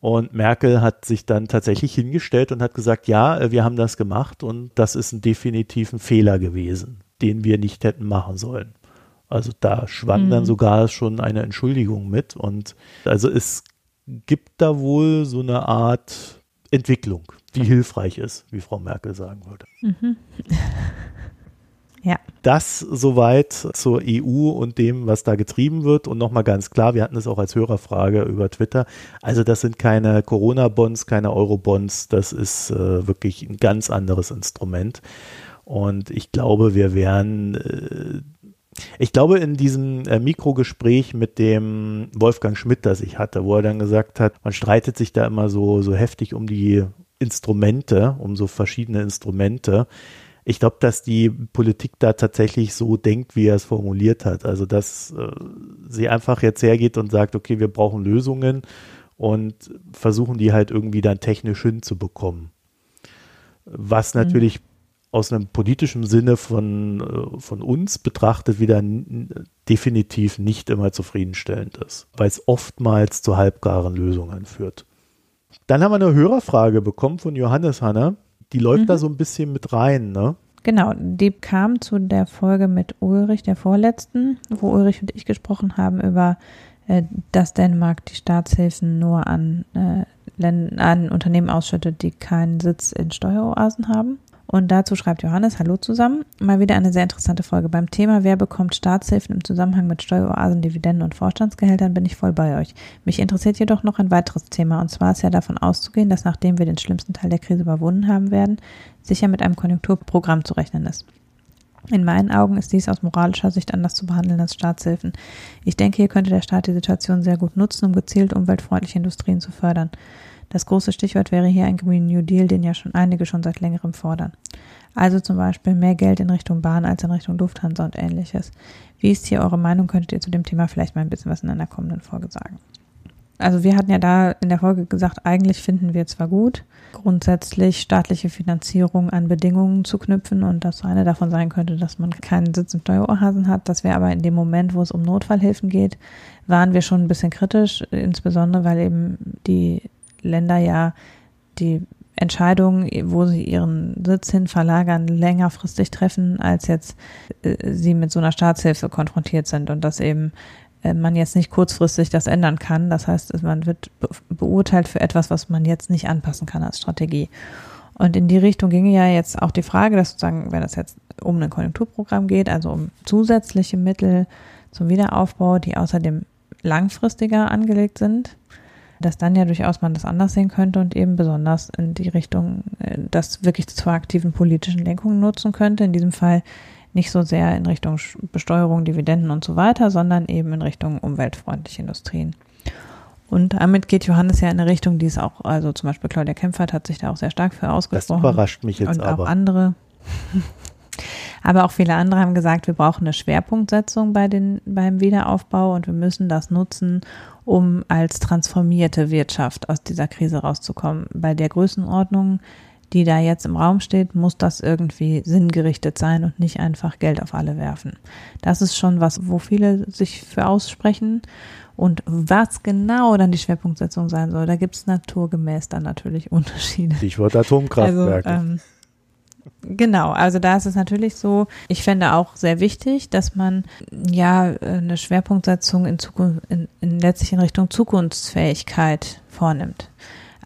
Speaker 1: Und Merkel hat sich dann tatsächlich hingestellt und hat gesagt, ja, äh, wir haben das gemacht und das ist ein definitiven Fehler gewesen, den wir nicht hätten machen sollen. Also da schwang mhm. dann sogar schon eine Entschuldigung mit. Und also es gibt da wohl so eine Art Entwicklung, die hilfreich ist, wie Frau Merkel sagen würde. Mhm. *laughs*
Speaker 2: Ja.
Speaker 1: Das soweit zur EU und dem, was da getrieben wird. Und nochmal ganz klar, wir hatten es auch als Hörerfrage über Twitter. Also das sind keine Corona-Bonds, keine Euro-Bonds. Das ist äh, wirklich ein ganz anderes Instrument. Und ich glaube, wir werden äh, ich glaube, in diesem äh, Mikrogespräch mit dem Wolfgang Schmidt, das ich hatte, wo er dann gesagt hat, man streitet sich da immer so, so heftig um die Instrumente, um so verschiedene Instrumente. Ich glaube, dass die Politik da tatsächlich so denkt, wie er es formuliert hat. Also, dass äh, sie einfach jetzt hergeht und sagt, okay, wir brauchen Lösungen und versuchen die halt irgendwie dann technisch hinzubekommen. Was mhm. Aus einem politischen Sinne von, äh, von uns betrachtet wieder definitiv nicht immer zufriedenstellend ist, weil es oftmals zu halbgaren Lösungen führt. Dann haben wir eine Hörerfrage bekommen von Johannes Hanna. Die läuft mhm. da so ein bisschen mit rein, ne?
Speaker 2: Genau, die kam zu der Folge mit Ulrich, der vorletzten, wo Ulrich und ich gesprochen haben über, äh, dass Dänemark die Staatshilfen nur an, äh, an Unternehmen ausschüttet, die keinen Sitz in Steueroasen haben. Und dazu schreibt Johannes, hallo zusammen. Mal wieder eine sehr interessante Folge. Beim Thema, wer bekommt Staatshilfen im Zusammenhang mit Steueroasen, Dividenden und Vorstandsgehältern, bin ich voll bei euch. Mich interessiert jedoch noch ein weiteres Thema. Und zwar ist ja davon auszugehen, dass nachdem wir den schlimmsten Teil der Krise überwunden haben werden, sicher mit einem Konjunkturprogramm zu rechnen ist. In meinen Augen ist dies aus moralischer Sicht anders zu behandeln als Staatshilfen. Ich denke, hier könnte der Staat die Situation sehr gut nutzen, um gezielt umweltfreundliche Industrien zu fördern. Das große Stichwort wäre hier ein Green New Deal, den ja schon einige schon seit längerem fordern. Also zum Beispiel mehr Geld in Richtung Bahn als in Richtung Lufthansa und ähnliches. Wie ist hier eure Meinung? Könntet ihr zu dem Thema vielleicht mal ein bisschen was in einer kommenden Folge sagen? Also wir hatten ja da in der Folge gesagt, eigentlich finden wir zwar gut, grundsätzlich staatliche Finanzierung an Bedingungen zu knüpfen und das eine davon sein könnte, dass man keinen Sitz im Steueroasen hat. Das wäre aber in dem Moment, wo es um Notfallhilfen geht, waren wir schon ein bisschen kritisch, insbesondere weil eben die Länder ja die Entscheidungen, wo sie ihren Sitz hin verlagern, längerfristig treffen, als jetzt äh, sie mit so einer Staatshilfe konfrontiert sind und dass eben äh, man jetzt nicht kurzfristig das ändern kann. Das heißt, man wird be beurteilt für etwas, was man jetzt nicht anpassen kann als Strategie. Und in die Richtung ginge ja jetzt auch die Frage, dass sozusagen, wenn es jetzt um ein Konjunkturprogramm geht, also um zusätzliche Mittel zum Wiederaufbau, die außerdem langfristiger angelegt sind, dass dann ja durchaus man das anders sehen könnte und eben besonders in die Richtung, äh, das wirklich zur aktiven politischen Lenkung nutzen könnte. In diesem Fall nicht so sehr in Richtung Besteuerung, Dividenden und so weiter, sondern eben in Richtung umweltfreundliche Industrien. Und damit geht Johannes ja in eine Richtung, die es auch, also zum Beispiel Claudia Kempfert hat sich da auch sehr stark für ausgesprochen.
Speaker 1: Das überrascht mich jetzt
Speaker 2: und
Speaker 1: aber.
Speaker 2: auch andere. *laughs* Aber auch viele andere haben gesagt, wir brauchen eine Schwerpunktsetzung bei den, beim Wiederaufbau und wir müssen das nutzen, um als transformierte Wirtschaft aus dieser Krise rauszukommen. Bei der Größenordnung, die da jetzt im Raum steht, muss das irgendwie sinngerichtet sein und nicht einfach Geld auf alle werfen. Das ist schon was, wo viele sich für aussprechen. Und was genau dann die Schwerpunktsetzung sein soll, da gibt es naturgemäß dann natürlich *laughs* Unterschiede.
Speaker 1: Stichwort Atomkraftwerke.
Speaker 2: Also, ähm, Genau, also da ist es natürlich so, ich fände auch sehr wichtig, dass man ja eine Schwerpunktsetzung in Zukunft, in, in letztlich in Richtung Zukunftsfähigkeit vornimmt.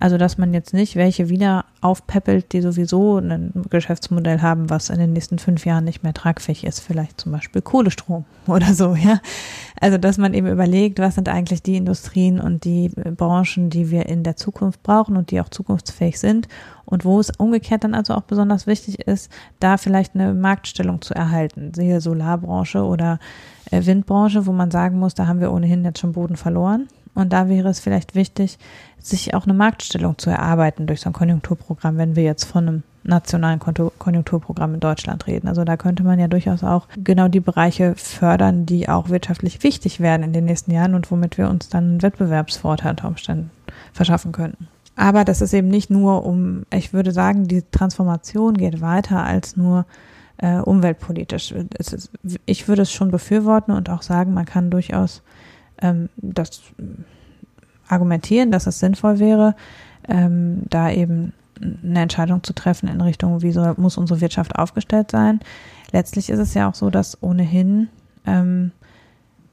Speaker 2: Also, dass man jetzt nicht welche wieder aufpeppelt, die sowieso ein Geschäftsmodell haben, was in den nächsten fünf Jahren nicht mehr tragfähig ist, vielleicht zum Beispiel Kohlestrom *laughs* oder so, ja. Also, dass man eben überlegt, was sind eigentlich die Industrien und die Branchen, die wir in der Zukunft brauchen und die auch zukunftsfähig sind. Und wo es umgekehrt dann also auch besonders wichtig ist, da vielleicht eine Marktstellung zu erhalten, siehe Solarbranche oder äh, Windbranche, wo man sagen muss, da haben wir ohnehin jetzt schon Boden verloren und da wäre es vielleicht wichtig, sich auch eine Marktstellung zu erarbeiten durch so ein Konjunkturprogramm, wenn wir jetzt von einem nationalen Konjunkturprogramm in Deutschland reden. Also da könnte man ja durchaus auch genau die Bereiche fördern, die auch wirtschaftlich wichtig werden in den nächsten Jahren und womit wir uns dann einen Wettbewerbsvorteil unter Umständen verschaffen könnten. Aber das ist eben nicht nur um, ich würde sagen, die Transformation geht weiter als nur äh, umweltpolitisch. Ist, ich würde es schon befürworten und auch sagen, man kann durchaus ähm, das argumentieren, dass es sinnvoll wäre, ähm, da eben eine Entscheidung zu treffen in Richtung, wie soll, muss unsere Wirtschaft aufgestellt sein. Letztlich ist es ja auch so, dass ohnehin ähm,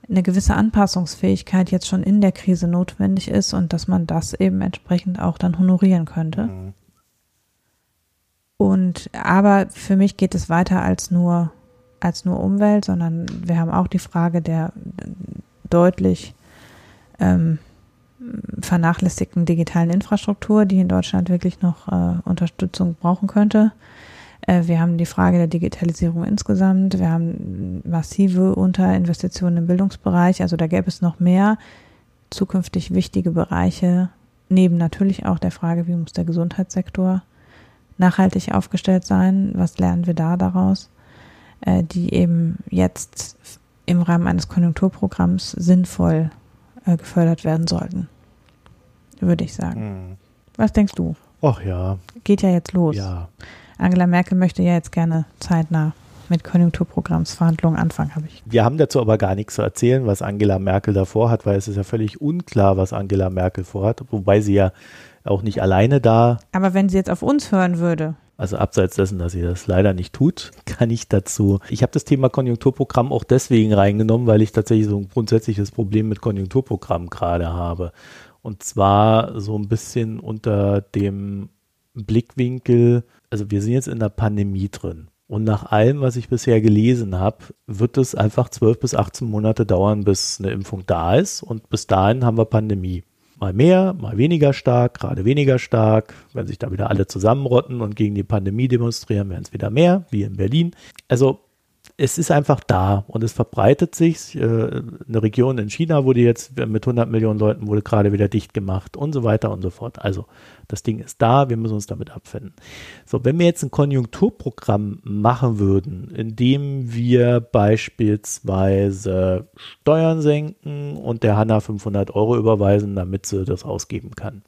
Speaker 2: eine gewisse Anpassungsfähigkeit jetzt schon in der Krise notwendig ist und dass man das eben entsprechend auch dann honorieren könnte. Mhm. Und aber für mich geht es weiter als nur als nur Umwelt, sondern wir haben auch die Frage der deutlich ähm, vernachlässigten digitalen Infrastruktur, die in Deutschland wirklich noch äh, Unterstützung brauchen könnte. Äh, wir haben die Frage der Digitalisierung insgesamt. Wir haben massive Unterinvestitionen im Bildungsbereich. Also da gäbe es noch mehr zukünftig wichtige Bereiche, neben natürlich auch der Frage, wie muss der Gesundheitssektor nachhaltig aufgestellt sein? Was lernen wir da daraus? Äh, die eben jetzt im Rahmen eines Konjunkturprogramms sinnvoll äh, gefördert werden sollten, würde ich sagen. Hm. Was denkst du?
Speaker 1: Ach ja.
Speaker 2: Geht ja jetzt los.
Speaker 1: Ja.
Speaker 2: Angela Merkel möchte ja jetzt gerne zeitnah mit Konjunkturprogrammsverhandlungen anfangen, habe ich.
Speaker 1: Wir haben dazu aber gar nichts zu erzählen, was Angela Merkel davor hat, weil es ist ja völlig unklar, was Angela Merkel vorhat, wobei sie ja auch nicht alleine da.
Speaker 2: Aber wenn sie jetzt auf uns hören würde.
Speaker 1: Also abseits dessen, dass sie das leider nicht tut, *laughs* kann ich dazu. Ich habe das Thema Konjunkturprogramm auch deswegen reingenommen, weil ich tatsächlich so ein grundsätzliches Problem mit Konjunkturprogrammen gerade habe. Und zwar so ein bisschen unter dem Blickwinkel, also wir sind jetzt in der Pandemie drin. Und nach allem, was ich bisher gelesen habe, wird es einfach 12 bis 18 Monate dauern, bis eine Impfung da ist. Und bis dahin haben wir Pandemie. Mal mehr, mal weniger stark, gerade weniger stark. Wenn sich da wieder alle zusammenrotten und gegen die Pandemie demonstrieren, werden es wieder mehr, wie in Berlin. Also es ist einfach da und es verbreitet sich. Äh, eine Region in China wurde jetzt mit 100 Millionen Leuten wurde gerade wieder dicht gemacht und so weiter und so fort. Also das Ding ist da, wir müssen uns damit abfinden. So, wenn wir jetzt ein Konjunkturprogramm machen würden, in dem wir beispielsweise Steuern senken und der Hanna 500 Euro überweisen, damit sie das ausgeben kann,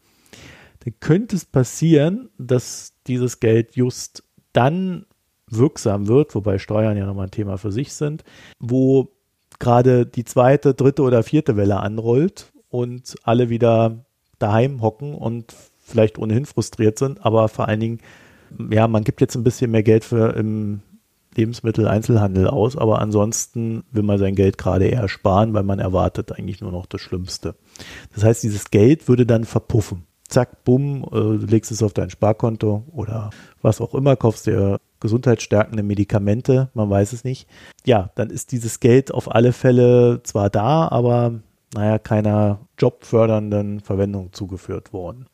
Speaker 1: dann könnte es passieren, dass dieses Geld just dann wirksam wird, wobei Steuern ja nochmal ein Thema für sich sind, wo gerade die zweite, dritte oder vierte Welle anrollt und alle wieder daheim hocken und vielleicht ohnehin frustriert sind, aber vor allen Dingen, ja, man gibt jetzt ein bisschen mehr Geld für im Lebensmitteleinzelhandel aus, aber ansonsten will man sein Geld gerade eher sparen, weil man erwartet eigentlich nur noch das Schlimmste. Das heißt, dieses Geld würde dann verpuffen. Zack, bumm, äh, du legst es auf dein Sparkonto oder was auch immer, kaufst dir gesundheitsstärkende Medikamente, man weiß es nicht. Ja, dann ist dieses Geld auf alle Fälle zwar da, aber naja, keiner jobfördernden Verwendung zugeführt worden.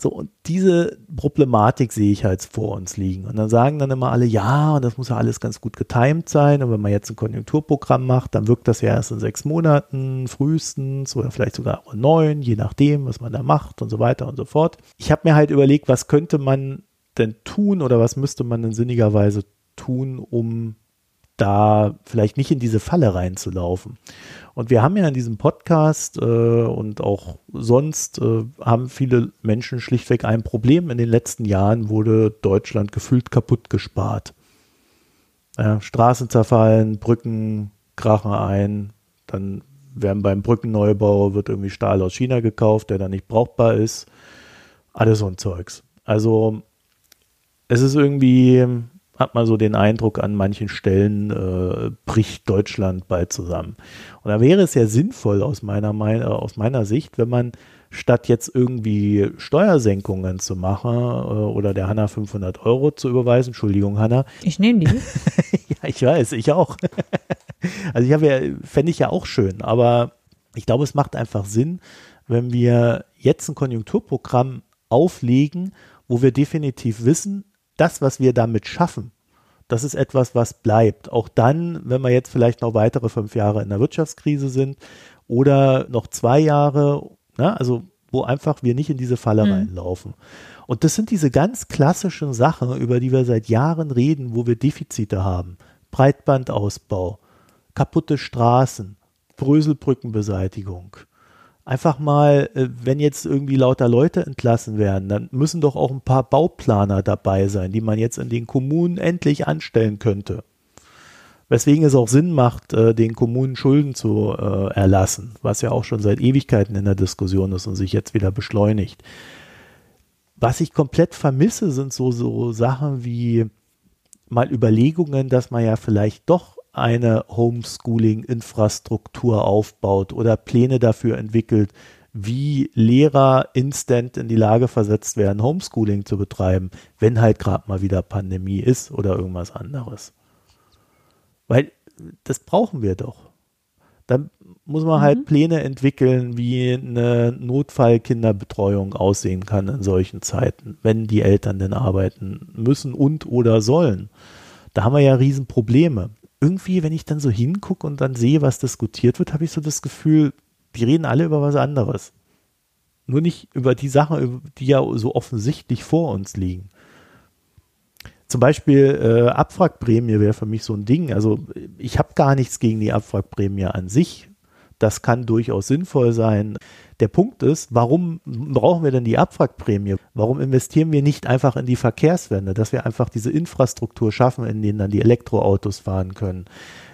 Speaker 1: So, und diese Problematik sehe ich halt vor uns liegen. Und dann sagen dann immer alle, ja, und das muss ja alles ganz gut getimt sein. Und wenn man jetzt ein Konjunkturprogramm macht, dann wirkt das ja erst in sechs Monaten frühestens oder vielleicht sogar in neun, je nachdem, was man da macht und so weiter und so fort. Ich habe mir halt überlegt, was könnte man denn tun oder was müsste man denn sinnigerweise tun, um da vielleicht nicht in diese Falle reinzulaufen. Und wir haben ja in diesem Podcast äh, und auch sonst äh, haben viele Menschen schlichtweg ein Problem. In den letzten Jahren wurde Deutschland gefühlt kaputt gespart. Ja, Straßen zerfallen, Brücken krachen ein, dann werden beim Brückenneubau wird irgendwie Stahl aus China gekauft, der dann nicht brauchbar ist. Alles so ein Zeugs. Also es ist irgendwie, hat man so den Eindruck, an manchen Stellen äh, bricht Deutschland bald zusammen. Und da wäre es ja sinnvoll aus meiner, mein, äh, aus meiner Sicht, wenn man statt jetzt irgendwie Steuersenkungen zu machen äh, oder der Hanna 500 Euro zu überweisen, Entschuldigung Hanna.
Speaker 2: Ich nehme die. *laughs*
Speaker 1: ja, ich weiß, ich auch. *laughs* also ich habe ja, fände ich ja auch schön, aber ich glaube, es macht einfach Sinn, wenn wir jetzt ein Konjunkturprogramm auflegen, wo wir definitiv wissen, das, was wir damit schaffen, das ist etwas, was bleibt. Auch dann, wenn wir jetzt vielleicht noch weitere fünf Jahre in der Wirtschaftskrise sind oder noch zwei Jahre, ne, also wo einfach wir nicht in diese Falle mhm. reinlaufen. Und das sind diese ganz klassischen Sachen, über die wir seit Jahren reden, wo wir Defizite haben. Breitbandausbau, kaputte Straßen, Bröselbrückenbeseitigung, einfach mal, äh, wenn jetzt irgendwie lauter Leute entlassen werden, dann müssen doch auch ein paar Bauplaner dabei sein, die man jetzt in den Kommunen endlich anstellen könnte. Weswegen es auch Sinn macht, äh, den Kommunen Schulden zu äh, erlassen, was ja auch schon seit Ewigkeiten in der Diskussion ist und sich jetzt wieder beschleunigt. Was ich komplett vermisse, sind so, so Sachen wie mal Überlegungen, dass man ja vielleicht doch eine Homeschooling-Infrastruktur aufbaut oder Pläne dafür entwickelt, wie Lehrer instant in die Lage versetzt werden, Homeschooling zu betreiben, wenn halt gerade mal wieder Pandemie ist oder irgendwas anderes. Weil das brauchen wir doch. Dann muss man halt mhm. Pläne entwickeln, wie eine Notfallkinderbetreuung aussehen kann in solchen Zeiten, wenn die Eltern denn arbeiten müssen und oder sollen. Da haben wir ja Riesenprobleme. Irgendwie, wenn ich dann so hingucke und dann sehe, was diskutiert wird, habe ich so das Gefühl, die reden alle über was anderes. Nur nicht über die Sachen, die ja so offensichtlich vor uns liegen. Zum Beispiel äh, Abwrackprämie wäre für mich so ein Ding. Also ich habe gar nichts gegen die Abwrackprämie an sich. Das kann durchaus sinnvoll sein. Der Punkt ist, warum brauchen wir denn die Abwrackprämie? Warum investieren wir nicht einfach in die Verkehrswende, dass wir einfach diese Infrastruktur schaffen, in denen dann die Elektroautos fahren können?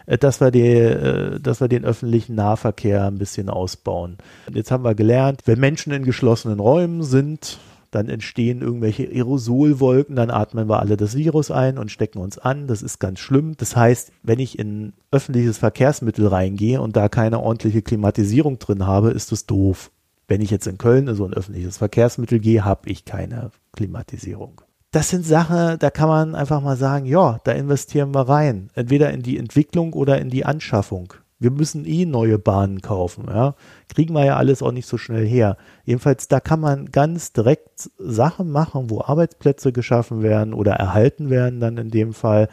Speaker 1: Äh, dass wir, die, äh, dass wir den öffentlichen Nahverkehr ein bisschen ausbauen. Jetzt haben wir gelernt, wenn Menschen in geschlossenen Räumen sind, dann entstehen irgendwelche Aerosolwolken, dann atmen wir alle das Virus ein und stecken uns an. Das ist ganz schlimm. Das heißt, wenn ich in öffentliches Verkehrsmittel reingehe und da keine ordentliche Klimatisierung drin habe, ist das doof. Wenn ich jetzt in Köln in so ein öffentliches Verkehrsmittel gehe, habe ich keine Klimatisierung. Das sind Sachen, da kann man einfach mal sagen, ja, da investieren wir rein. Entweder in die Entwicklung oder in die Anschaffung. Wir müssen eh neue Bahnen kaufen, ja. Kriegen wir ja alles auch nicht so schnell her. Jedenfalls, da kann man ganz direkt Sachen machen, wo Arbeitsplätze geschaffen werden oder erhalten werden dann in dem Fall,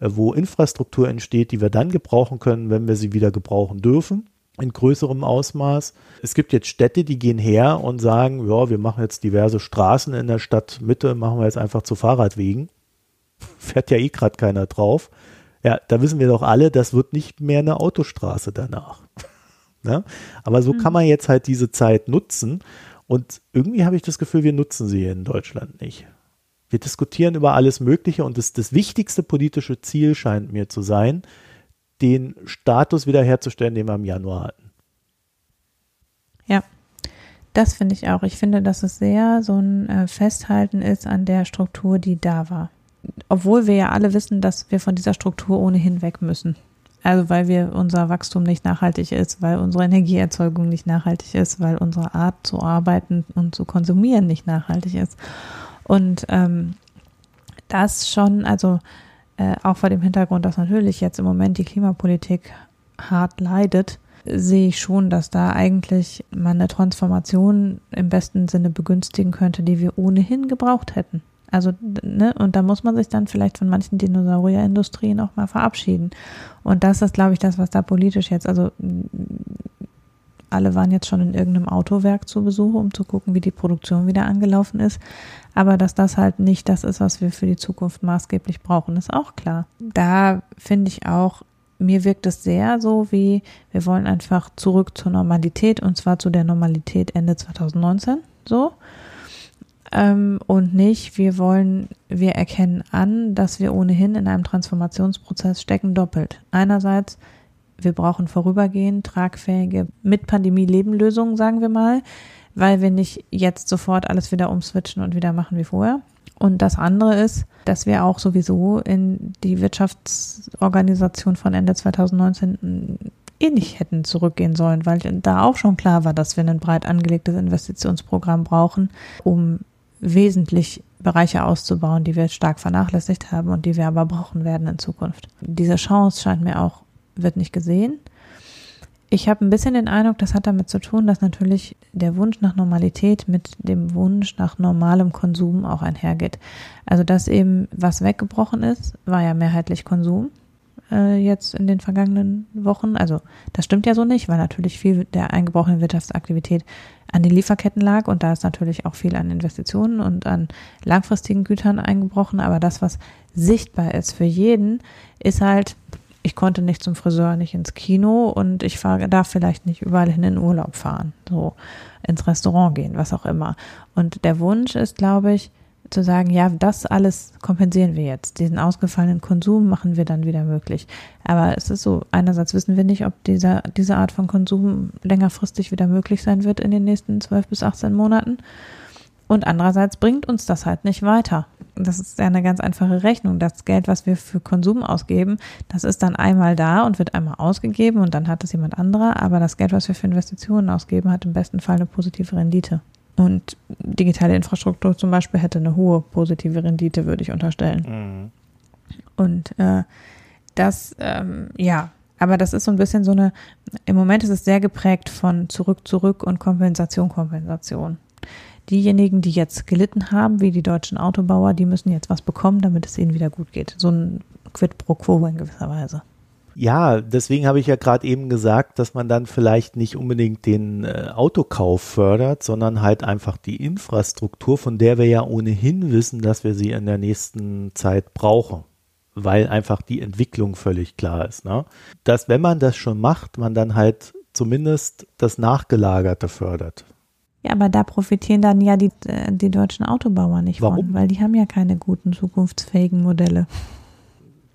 Speaker 1: äh, wo Infrastruktur entsteht, die wir dann gebrauchen können, wenn wir sie wieder gebrauchen dürfen in größerem Ausmaß. Es gibt jetzt Städte, die gehen her und sagen, ja, wir machen jetzt diverse Straßen in der Stadtmitte, machen wir jetzt einfach zu Fahrradwegen. *laughs* Fährt ja eh gerade keiner drauf. Ja, da wissen wir doch alle, das wird nicht mehr eine Autostraße danach. ja? *laughs* Aber so mhm. kann man jetzt halt diese Zeit nutzen. Und irgendwie habe ich das Gefühl, wir nutzen sie in Deutschland nicht. Wir diskutieren über alles Mögliche und das, das wichtigste politische Ziel scheint mir zu sein, den Status wiederherzustellen, den wir im Januar hatten.
Speaker 2: Ja, das finde ich auch. Ich finde, dass es sehr so ein äh, Festhalten ist an der Struktur, die da war obwohl wir ja alle wissen, dass wir von dieser Struktur ohnehin weg müssen. Also weil wir unser Wachstum nicht nachhaltig ist, weil unsere Energieerzeugung nicht nachhaltig ist, weil unsere Art zu arbeiten und zu konsumieren nicht nachhaltig ist. Und ähm, das schon, also äh, auch vor dem Hintergrund, dass natürlich jetzt im Moment die Klimapolitik hart leidet, sehe ich schon, dass da eigentlich man eine Transformation im besten Sinne begünstigen könnte, die wir ohnehin gebraucht hätten. Also, ne, und da muss man sich dann vielleicht von manchen Dinosaurierindustrien auch mal verabschieden. Und das ist, glaube ich, das, was da politisch jetzt, also alle waren jetzt schon in irgendeinem Autowerk zu Besuch, um zu gucken, wie die Produktion wieder angelaufen ist. Aber dass das halt nicht das ist, was wir für die Zukunft maßgeblich brauchen, ist auch klar. Da finde ich auch, mir wirkt es sehr so wie, wir wollen einfach zurück zur Normalität und zwar zu der Normalität Ende 2019, so ähm, und nicht, wir wollen, wir erkennen an, dass wir ohnehin in einem Transformationsprozess stecken, doppelt. Einerseits, wir brauchen vorübergehend tragfähige mit Pandemie Leben Lösungen, sagen wir mal, weil wir nicht jetzt sofort alles wieder umswitchen und wieder machen wie vorher. Und das andere ist, dass wir auch sowieso in die Wirtschaftsorganisation von Ende 2019 eh nicht hätten zurückgehen sollen, weil da auch schon klar war, dass wir ein breit angelegtes Investitionsprogramm brauchen, um wesentlich Bereiche auszubauen, die wir stark vernachlässigt haben und die wir aber brauchen werden in Zukunft. Diese Chance scheint mir auch, wird nicht gesehen. Ich habe ein bisschen den Eindruck, das hat damit zu tun, dass natürlich der Wunsch nach Normalität mit dem Wunsch nach normalem Konsum auch einhergeht. Also dass eben was weggebrochen ist, war ja mehrheitlich Konsum äh, jetzt in den vergangenen Wochen. Also das stimmt ja so nicht, weil natürlich viel der eingebrochenen Wirtschaftsaktivität an den Lieferketten lag und da ist natürlich auch viel an Investitionen und an langfristigen Gütern eingebrochen. Aber das, was sichtbar ist für jeden, ist halt, ich konnte nicht zum Friseur, nicht ins Kino und ich fahr, darf vielleicht nicht überall hin in Urlaub fahren, so ins Restaurant gehen, was auch immer. Und der Wunsch ist, glaube ich, zu sagen, ja, das alles kompensieren wir jetzt. Diesen ausgefallenen Konsum machen wir dann wieder möglich. Aber es ist so, einerseits wissen wir nicht, ob dieser, diese Art von Konsum längerfristig wieder möglich sein wird in den nächsten 12 bis 18 Monaten. Und andererseits bringt uns das halt nicht weiter. Das ist ja eine ganz einfache Rechnung. Das Geld, was wir für Konsum ausgeben, das ist dann einmal da und wird einmal ausgegeben und dann hat es jemand anderer. Aber das Geld, was wir für Investitionen ausgeben, hat im besten Fall eine positive Rendite. Und digitale Infrastruktur zum Beispiel hätte eine hohe positive Rendite, würde ich unterstellen. Mhm. Und äh, Das, ähm, ja, aber das ist so ein bisschen so eine, im Moment ist es sehr geprägt von zurück, zurück und Kompensation, Kompensation. Diejenigen, die jetzt gelitten haben, wie die deutschen Autobauer, die müssen jetzt was bekommen, damit es ihnen wieder gut geht. So ein Quid pro quo in gewisser Weise.
Speaker 1: Ja, deswegen habe ich ja gerade eben gesagt, dass man dann vielleicht nicht unbedingt den äh, Autokauf fördert, sondern halt einfach die Infrastruktur, von der wir ja ohnehin wissen, dass wir sie in der nächsten Zeit brauchen, weil einfach die Entwicklung völlig klar ist. Ne? Dass, wenn man das schon macht, man dann halt zumindest das Nachgelagerte fördert.
Speaker 2: Ja, aber da profitieren dann ja die, äh, die deutschen Autobauer nicht
Speaker 1: Warum?
Speaker 2: von, weil die haben ja keine guten zukunftsfähigen Modelle.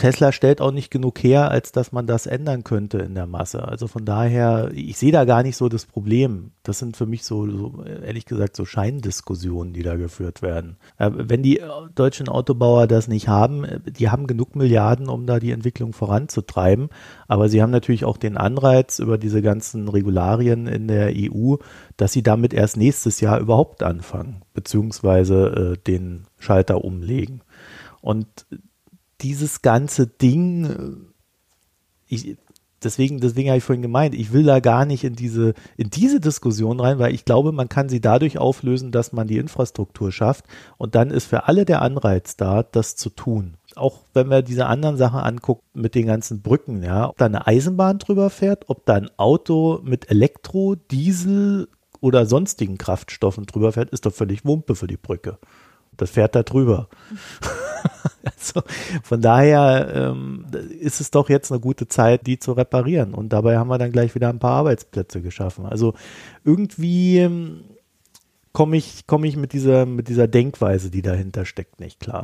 Speaker 1: Tesla stellt auch nicht genug her, als dass man das ändern könnte in der Masse. Also von daher, ich sehe da gar nicht so das Problem. Das sind für mich so, so ehrlich gesagt, so Scheindiskussionen, die da geführt werden. Äh, wenn die deutschen Autobauer das nicht haben, äh, die haben genug Milliarden, um da die Entwicklung voranzutreiben. Aber sie haben natürlich auch den Anreiz über diese ganzen Regularien in der EU, dass sie damit erst nächstes Jahr überhaupt anfangen, beziehungsweise äh, den Schalter umlegen. Und dieses ganze Ding, äh, ich, deswegen, deswegen habe ich vorhin gemeint, ich will da gar nicht in diese, in diese Diskussion rein, weil ich glaube, man kann sie dadurch auflösen, dass man die Infrastruktur schafft und dann ist für alle der Anreiz da, das zu tun. Auch wenn wir diese anderen Sachen angucken mit den ganzen Brücken, ja, ob da eine Eisenbahn drüber fährt, ob da ein Auto mit Elektro, Diesel oder sonstigen Kraftstoffen drüber fährt, ist doch völlig Wumpe für die Brücke. Das fährt da drüber. *laughs* *laughs* also von daher ähm, ist es doch jetzt eine gute Zeit, die zu reparieren. Und dabei haben wir dann gleich wieder ein paar Arbeitsplätze geschaffen. Also irgendwie ähm, komme ich, komme ich mit dieser, mit dieser Denkweise, die dahinter steckt, nicht klar.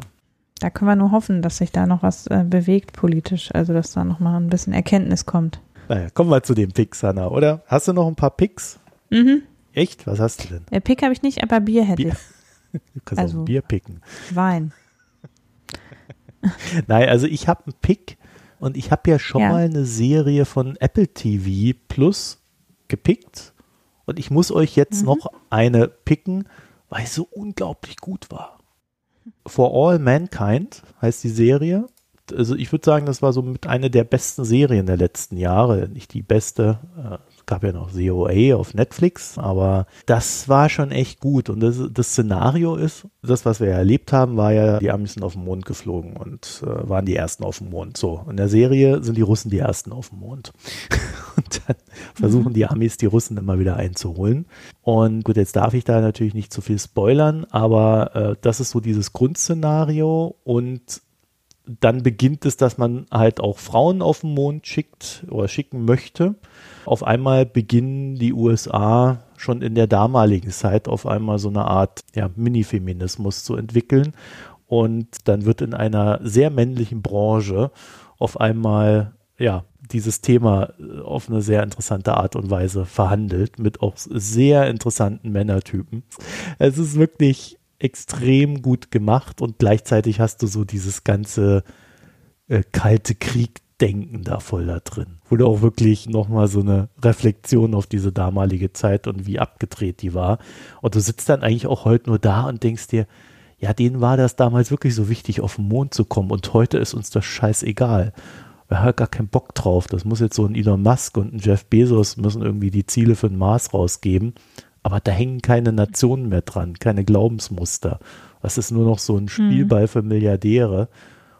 Speaker 2: Da können wir nur hoffen, dass sich da noch was äh, bewegt politisch, also dass da noch mal ein bisschen Erkenntnis kommt.
Speaker 1: Naja, kommen wir zu den Picks, Hanna, oder? Hast du noch ein paar Picks?
Speaker 2: Mhm.
Speaker 1: Echt? Was hast du denn?
Speaker 2: Äh, Pick habe ich nicht, aber Bier hätte
Speaker 1: Bier.
Speaker 2: ich. *laughs*
Speaker 1: Du kannst
Speaker 2: Also-
Speaker 1: auch Bier picken.
Speaker 2: Wein. *laughs*
Speaker 1: Nein, also ich habe einen Pick und ich habe ja schon
Speaker 2: Ja.
Speaker 1: mal eine Serie von Apple TV Plus gepickt und ich muss euch jetzt
Speaker 2: Mhm.
Speaker 1: noch eine picken, weil es so unglaublich gut war. For All Mankind heißt die Serie. Also ich würde sagen, das war so mit einer der besten Serien der letzten Jahre. Nicht die beste. Gab ja noch COA auf Netflix, aber das war schon echt gut. Und das, das Szenario ist, das, was wir erlebt haben, war ja, die Amis sind auf den Mond geflogen und äh, waren die Ersten auf dem Mond. So, in der Serie sind die Russen die Ersten auf dem Mond. *laughs* und dann versuchen die Amis die Russen immer wieder einzuholen. Und gut, jetzt darf ich da natürlich nicht zu viel spoilern, aber äh, das ist so dieses Grundszenario und dann beginnt es, dass man halt auch Frauen auf den Mond schickt oder schicken möchte. Auf einmal beginnen die USA schon in der damaligen Zeit auf einmal so eine Art ja, Mini-Feminismus zu entwickeln. Und dann wird in einer sehr männlichen Branche auf einmal ja dieses Thema äh, auf eine sehr interessante Art und Weise verhandelt mit auch sehr interessanten Männertypen. Es ist wirklich extrem gut gemacht und gleichzeitig hast du so dieses ganze äh, kalte Krieg-Denken da voll da drin, du auch wirklich nochmal so eine Reflexion auf diese damalige Zeit und wie abgedreht die war. Und du sitzt dann eigentlich auch heute nur da und denkst dir, ja, denen war das damals wirklich so wichtig, auf den Mond zu kommen und heute ist uns das scheißegal. Wir haben gar keinen Bock drauf. Das muss jetzt so ein Elon Musk und ein Jeff Bezos müssen irgendwie die Ziele für den Mars rausgeben. Aber da hängen keine Nationen mehr dran, keine Glaubensmuster. Das ist nur noch so ein Spielball für Milliardäre.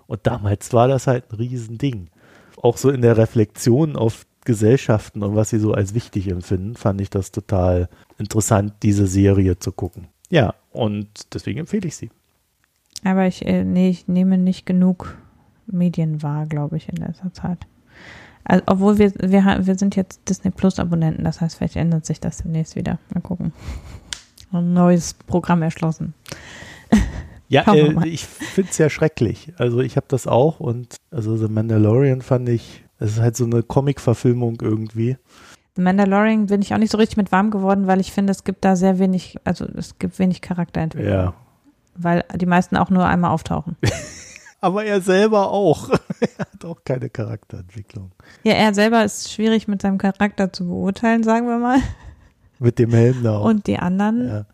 Speaker 1: Und damals war das halt ein Riesending. Auch so in der Reflexion auf Gesellschaften und was sie so als wichtig empfinden, fand ich das total interessant, diese Serie zu gucken. Ja, und deswegen empfehle ich sie.
Speaker 2: Aber ich, äh, nee, ich nehme nicht genug Medien wahr, glaube ich, in letzter Zeit. Also, obwohl wir, wir, wir sind jetzt Disney Plus Abonnenten, das heißt, vielleicht ändert sich das demnächst wieder. Mal gucken. *laughs* Ein neues Programm erschlossen. *laughs*
Speaker 1: Ja, äh, ich finde es ja schrecklich. Also ich habe das auch und also The Mandalorian fand ich, es ist halt so eine Comic-Verfilmung irgendwie.
Speaker 2: The Mandalorian bin ich auch nicht so richtig mit warm geworden, weil ich finde, es gibt da sehr wenig, also es gibt wenig Charakterentwicklung.
Speaker 1: Ja.
Speaker 2: Weil die meisten auch nur einmal auftauchen. *laughs*
Speaker 1: Aber er selber auch. *laughs* er hat auch keine Charakterentwicklung.
Speaker 2: Ja, er selber ist schwierig mit seinem Charakter zu beurteilen, sagen wir mal.
Speaker 1: Mit dem Helm da auch.
Speaker 2: Und die anderen,
Speaker 1: ja.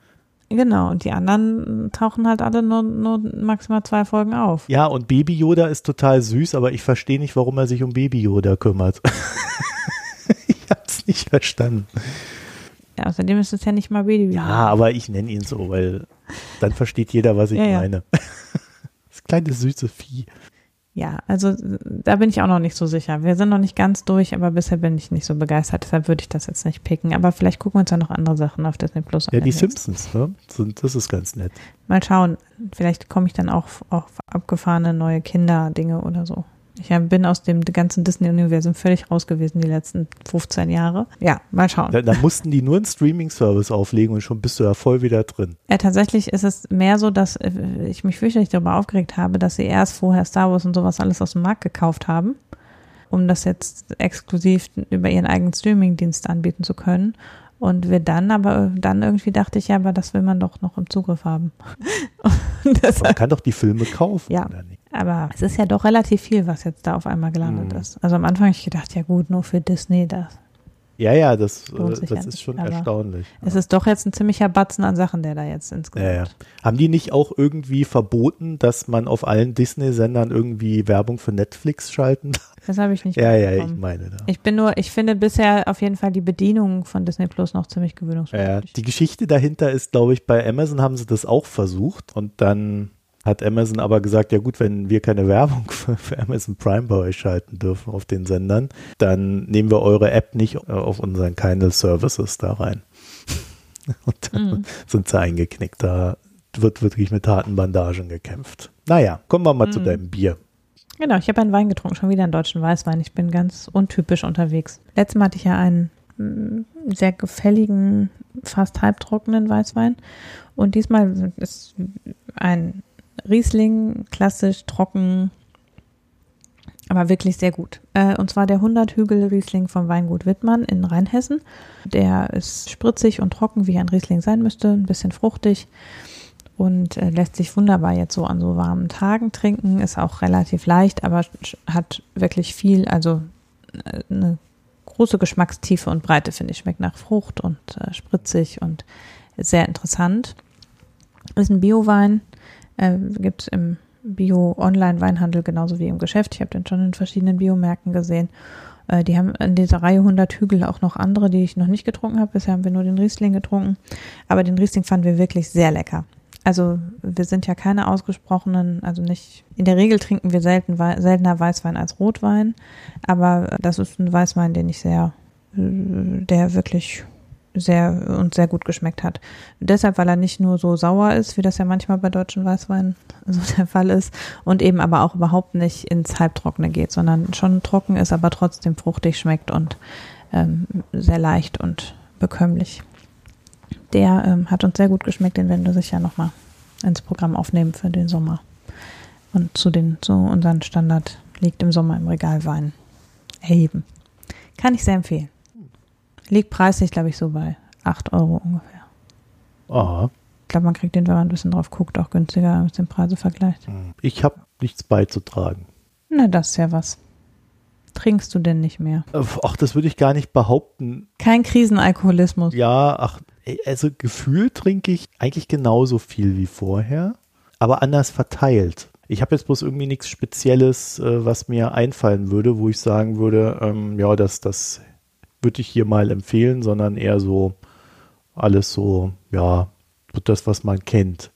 Speaker 2: Genau, und die anderen tauchen halt alle nur, nur maximal zwei Folgen auf.
Speaker 1: Ja, und Baby Yoda ist total süß, aber ich verstehe nicht, warum er sich um Baby Yoda kümmert. *laughs* ich hab's nicht verstanden.
Speaker 2: Ja, außerdem ist es ja nicht mal Baby Yoda.
Speaker 1: Ja, aber ich nenne ihn so, weil dann versteht jeder, was ich
Speaker 2: Ja, ja.
Speaker 1: meine. *laughs* Das kleine süße Vieh.
Speaker 2: Ja, also da bin ich auch noch nicht so sicher. Wir sind noch nicht ganz durch, aber bisher bin ich nicht so begeistert. Deshalb würde ich das jetzt nicht picken. Aber vielleicht gucken wir uns ja noch andere Sachen auf Disney Plus
Speaker 1: Ja,
Speaker 2: an.
Speaker 1: die
Speaker 2: jetzt.
Speaker 1: Simpsons, ne? Das ist ganz nett.
Speaker 2: Mal schauen. Vielleicht komme ich dann auch auf abgefahrene neue Kinderdinge oder so. Ich bin aus dem ganzen Disney-Universum völlig raus gewesen die letzten 15 Jahre. Ja, mal schauen.
Speaker 1: Da, da mussten die nur einen Streaming-Service auflegen und schon bist du ja voll wieder drin.
Speaker 2: Ja, tatsächlich ist es mehr so, dass äh, ich mich fürchterlich darüber aufgeregt habe, dass sie erst vorher Star Wars und sowas alles aus dem Markt gekauft haben, um das jetzt exklusiv über ihren eigenen Streaming-Dienst anbieten zu können. Und wir dann aber, dann irgendwie dachte ich, ja, aber das will man doch noch im Zugriff haben. *laughs*
Speaker 1: Man kann doch die Filme kaufen,
Speaker 2: Ja.
Speaker 1: oder nicht?
Speaker 2: aber es ist ja doch relativ viel, was jetzt da auf einmal gelandet
Speaker 1: Mhm.
Speaker 2: ist. Also am Anfang habe ich gedacht, ja gut, nur für Disney das.
Speaker 1: Ja, ja, das, äh, das
Speaker 2: ja
Speaker 1: ist schon erstaunlich.
Speaker 2: Es ist doch jetzt ein ziemlicher Batzen an Sachen, der da jetzt insgesamt.
Speaker 1: Ja, ja. Haben die nicht auch irgendwie verboten, dass man auf allen Disney-Sendern irgendwie Werbung für Netflix schalten darf?
Speaker 2: Das habe ich nicht
Speaker 1: Ja, ja, ich meine da.
Speaker 2: Ich bin nur, ich finde bisher auf jeden Fall die Bedienung von Disney Plus noch ziemlich
Speaker 1: Ja,
Speaker 2: gewöhnungsbedürftig.
Speaker 1: die Geschichte dahinter ist, glaube ich, bei Amazon haben sie das auch versucht und dann hat Amazon aber gesagt, ja gut, wenn wir keine Werbung *laughs* für, für Amazon Prime bei euch schalten dürfen auf den Sendern, dann nehmen wir eure App nicht äh, auf unseren Kindle Services da rein. *laughs* Und dann
Speaker 2: Mhm.
Speaker 1: sind sie eingeknickt. Da wird wirklich mit harten Bandagen gekämpft. Naja, kommen wir mal zu
Speaker 2: Mhm.
Speaker 1: deinem Bier.
Speaker 2: Genau, ich habe einen Wein getrunken, schon wieder einen deutschen Weißwein. Ich bin ganz untypisch unterwegs. Letztes Mal hatte ich ja einen mm, sehr gefälligen, fast halbtrockenen Weißwein. Und diesmal ist ein Riesling, klassisch, trocken, aber wirklich sehr gut. Äh, und zwar der 100 Hügel Riesling vom Weingut Wittmann in Rheinhessen. Der ist spritzig und trocken, wie ein Riesling sein müsste, ein bisschen fruchtig und äh, lässt sich wunderbar jetzt so an so warmen Tagen trinken. Ist auch relativ leicht, aber hat wirklich viel, also äh, eine große Geschmackstiefe und Breite, finde ich. Schmeckt nach Frucht und spritzig und sehr interessant. Ist ein Biowein, äh, gibt es im Bio-Online-Weinhandel genauso wie im Geschäft. Ich habe den schon in verschiedenen Biomärkten gesehen. Äh, die haben in dieser Reihe 100 Hügel auch noch andere, die ich noch nicht getrunken habe. Bisher haben wir nur den Riesling getrunken. Aber den Riesling fanden wir wirklich sehr lecker. Also wir sind ja keine ausgesprochenen, also nicht, in der Regel trinken wir selten, seltener Weißwein als Rotwein, aber das ist ein Weißwein, den ich sehr, äh, der wirklich sehr und sehr gut geschmeckt hat. Deshalb, weil er nicht nur so sauer ist, wie das ja manchmal bei deutschen Weißweinen *laughs* so der Fall ist, und eben aber auch überhaupt nicht ins Halbtrockene geht, sondern schon trocken ist, aber trotzdem fruchtig schmeckt und ähm, sehr leicht und bekömmlich. Der ähm, hat uns sehr gut geschmeckt, den werden wir sicher nochmal ins Programm aufnehmen für den Sommer. Und zu den, zu unseren Standard liegt im Sommer im Regal Wein erheben. Kann ich sehr empfehlen. Liegt preislich, glaube ich, so bei 8 Euro ungefähr.
Speaker 1: Aha.
Speaker 2: Ich glaube, man kriegt den, wenn man ein bisschen drauf guckt, auch günstiger, man den Preise vergleicht.
Speaker 1: Ich habe nichts beizutragen.
Speaker 2: Na, das ist ja was. Trinkst du denn nicht mehr?
Speaker 1: Äh, Ach, das würde ich gar nicht behaupten.
Speaker 2: Kein Krisenalkoholismus.
Speaker 1: Ja, ach, also gefühlt trinke ich eigentlich genauso viel wie vorher, aber anders verteilt. Ich habe jetzt bloß irgendwie nichts Spezielles, äh, was mir einfallen würde, wo ich sagen würde, ähm, ja, das, das würde ich hier mal empfehlen, sondern eher so alles so, ja, das, was man kennt.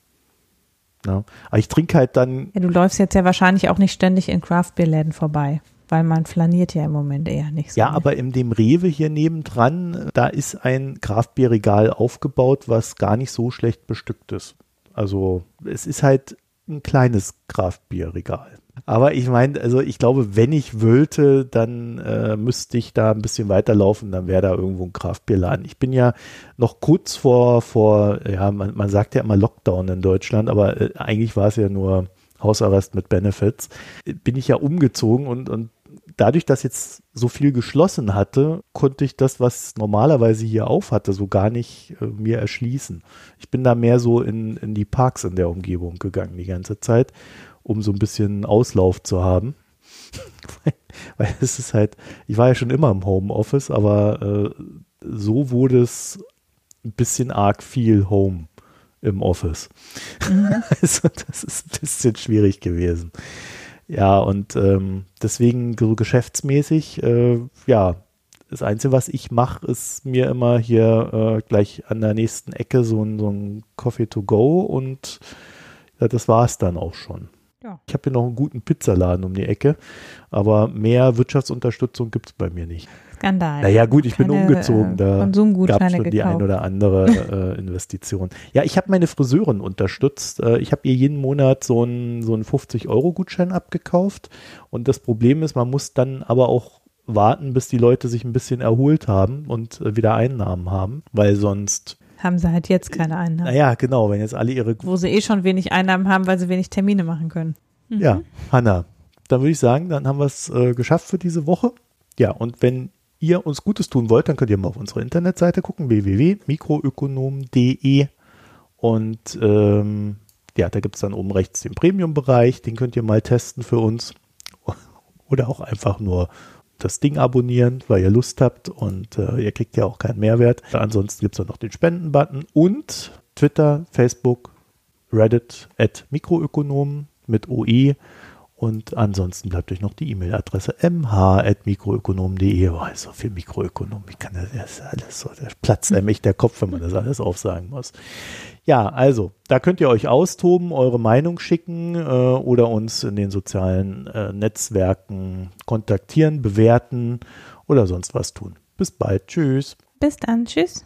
Speaker 1: Ja. Aber ich trinke halt dann,
Speaker 2: Ja, du läufst jetzt ja wahrscheinlich auch nicht ständig in Craftbeer-Läden vorbei, weil man flaniert ja im Moment eher nicht so.
Speaker 1: ja, aber in dem Rewe hier nebendran, da ist ein Kraftbierregal aufgebaut, was gar nicht so schlecht bestückt ist. Also es ist halt ein kleines Kraftbierregal. Aber ich meine, also ich glaube, wenn ich wollte, dann äh, müsste ich da ein bisschen weiterlaufen, dann wäre da irgendwo ein Kraftbierladen. Ich bin ja noch kurz vor, vor ja, man, man sagt ja immer Lockdown in Deutschland, aber äh, eigentlich war es ja nur Hausarrest mit Benefits. Bin ich ja umgezogen und, und dadurch, dass jetzt so viel geschlossen hatte, konnte ich das, was normalerweise hier auf hatte, so gar nicht äh, mir erschließen. Ich bin da mehr so in, in die Parks in der Umgebung gegangen die ganze Zeit, um so ein bisschen Auslauf zu haben. *laughs* weil, es ist halt, ich war ja schon immer im Homeoffice, aber äh, so wurde es ein bisschen arg viel Home im Office. Mhm. *laughs* Also das ist ein bisschen schwierig gewesen. Ja, und ähm, deswegen so geschäftsmäßig, äh, ja, das Einzige, was ich mache, ist mir immer hier äh, gleich an der nächsten Ecke so ein, so ein Coffee to go und ja, das war es dann auch schon. Ja. Ich habe hier noch einen guten Pizzaladen um die Ecke, aber mehr Wirtschaftsunterstützung gibt es bei mir nicht.
Speaker 2: Skandal.
Speaker 1: Naja, gut, ich Keine, bin umgezogen. Da gab es schon die
Speaker 2: gekauft.
Speaker 1: ein oder andere äh, Investition. Ja, ich habe meine Friseurin unterstützt. Äh, ich habe ihr jeden Monat so einen so 50-Euro-Gutschein abgekauft. Und das Problem ist, man muss dann aber auch warten, bis die Leute sich ein bisschen erholt haben und äh, wieder Einnahmen haben, weil sonst
Speaker 2: haben sie halt jetzt keine Einnahmen.
Speaker 1: Naja, genau, wenn jetzt alle ihre.
Speaker 2: Wo sie eh schon wenig Einnahmen haben, weil sie wenig Termine machen können.
Speaker 1: Mhm. Ja, Hanna, dann würde ich sagen, dann haben wir es äh, geschafft für diese Woche. Ja, und wenn ihr uns Gutes tun wollt, dann könnt ihr mal auf unsere Internetseite gucken, www.mikroökonom.de und ähm, ja, da gibt es dann oben rechts den Premium-Bereich, den könnt ihr mal testen für uns *laughs* oder auch einfach nur das Ding abonnieren, weil ihr Lust habt und äh, ihr kriegt ja auch keinen Mehrwert. Ansonsten gibt es noch den Spenden-Button und Twitter, Facebook, Reddit at Mikroökonomen mit OE und ansonsten bleibt euch noch die E-Mail-Adresse mh.mikroökonom.de. Oh, so viel Mikroökonom, ich kann das, das alles so, der platzt einem echt der Kopf, wenn man das alles aufsagen muss. Ja, also, da könnt ihr euch austoben, eure Meinung schicken äh, oder uns in den sozialen äh, Netzwerken kontaktieren, bewerten oder sonst was tun. Bis bald. Tschüss.
Speaker 2: Bis dann. Tschüss.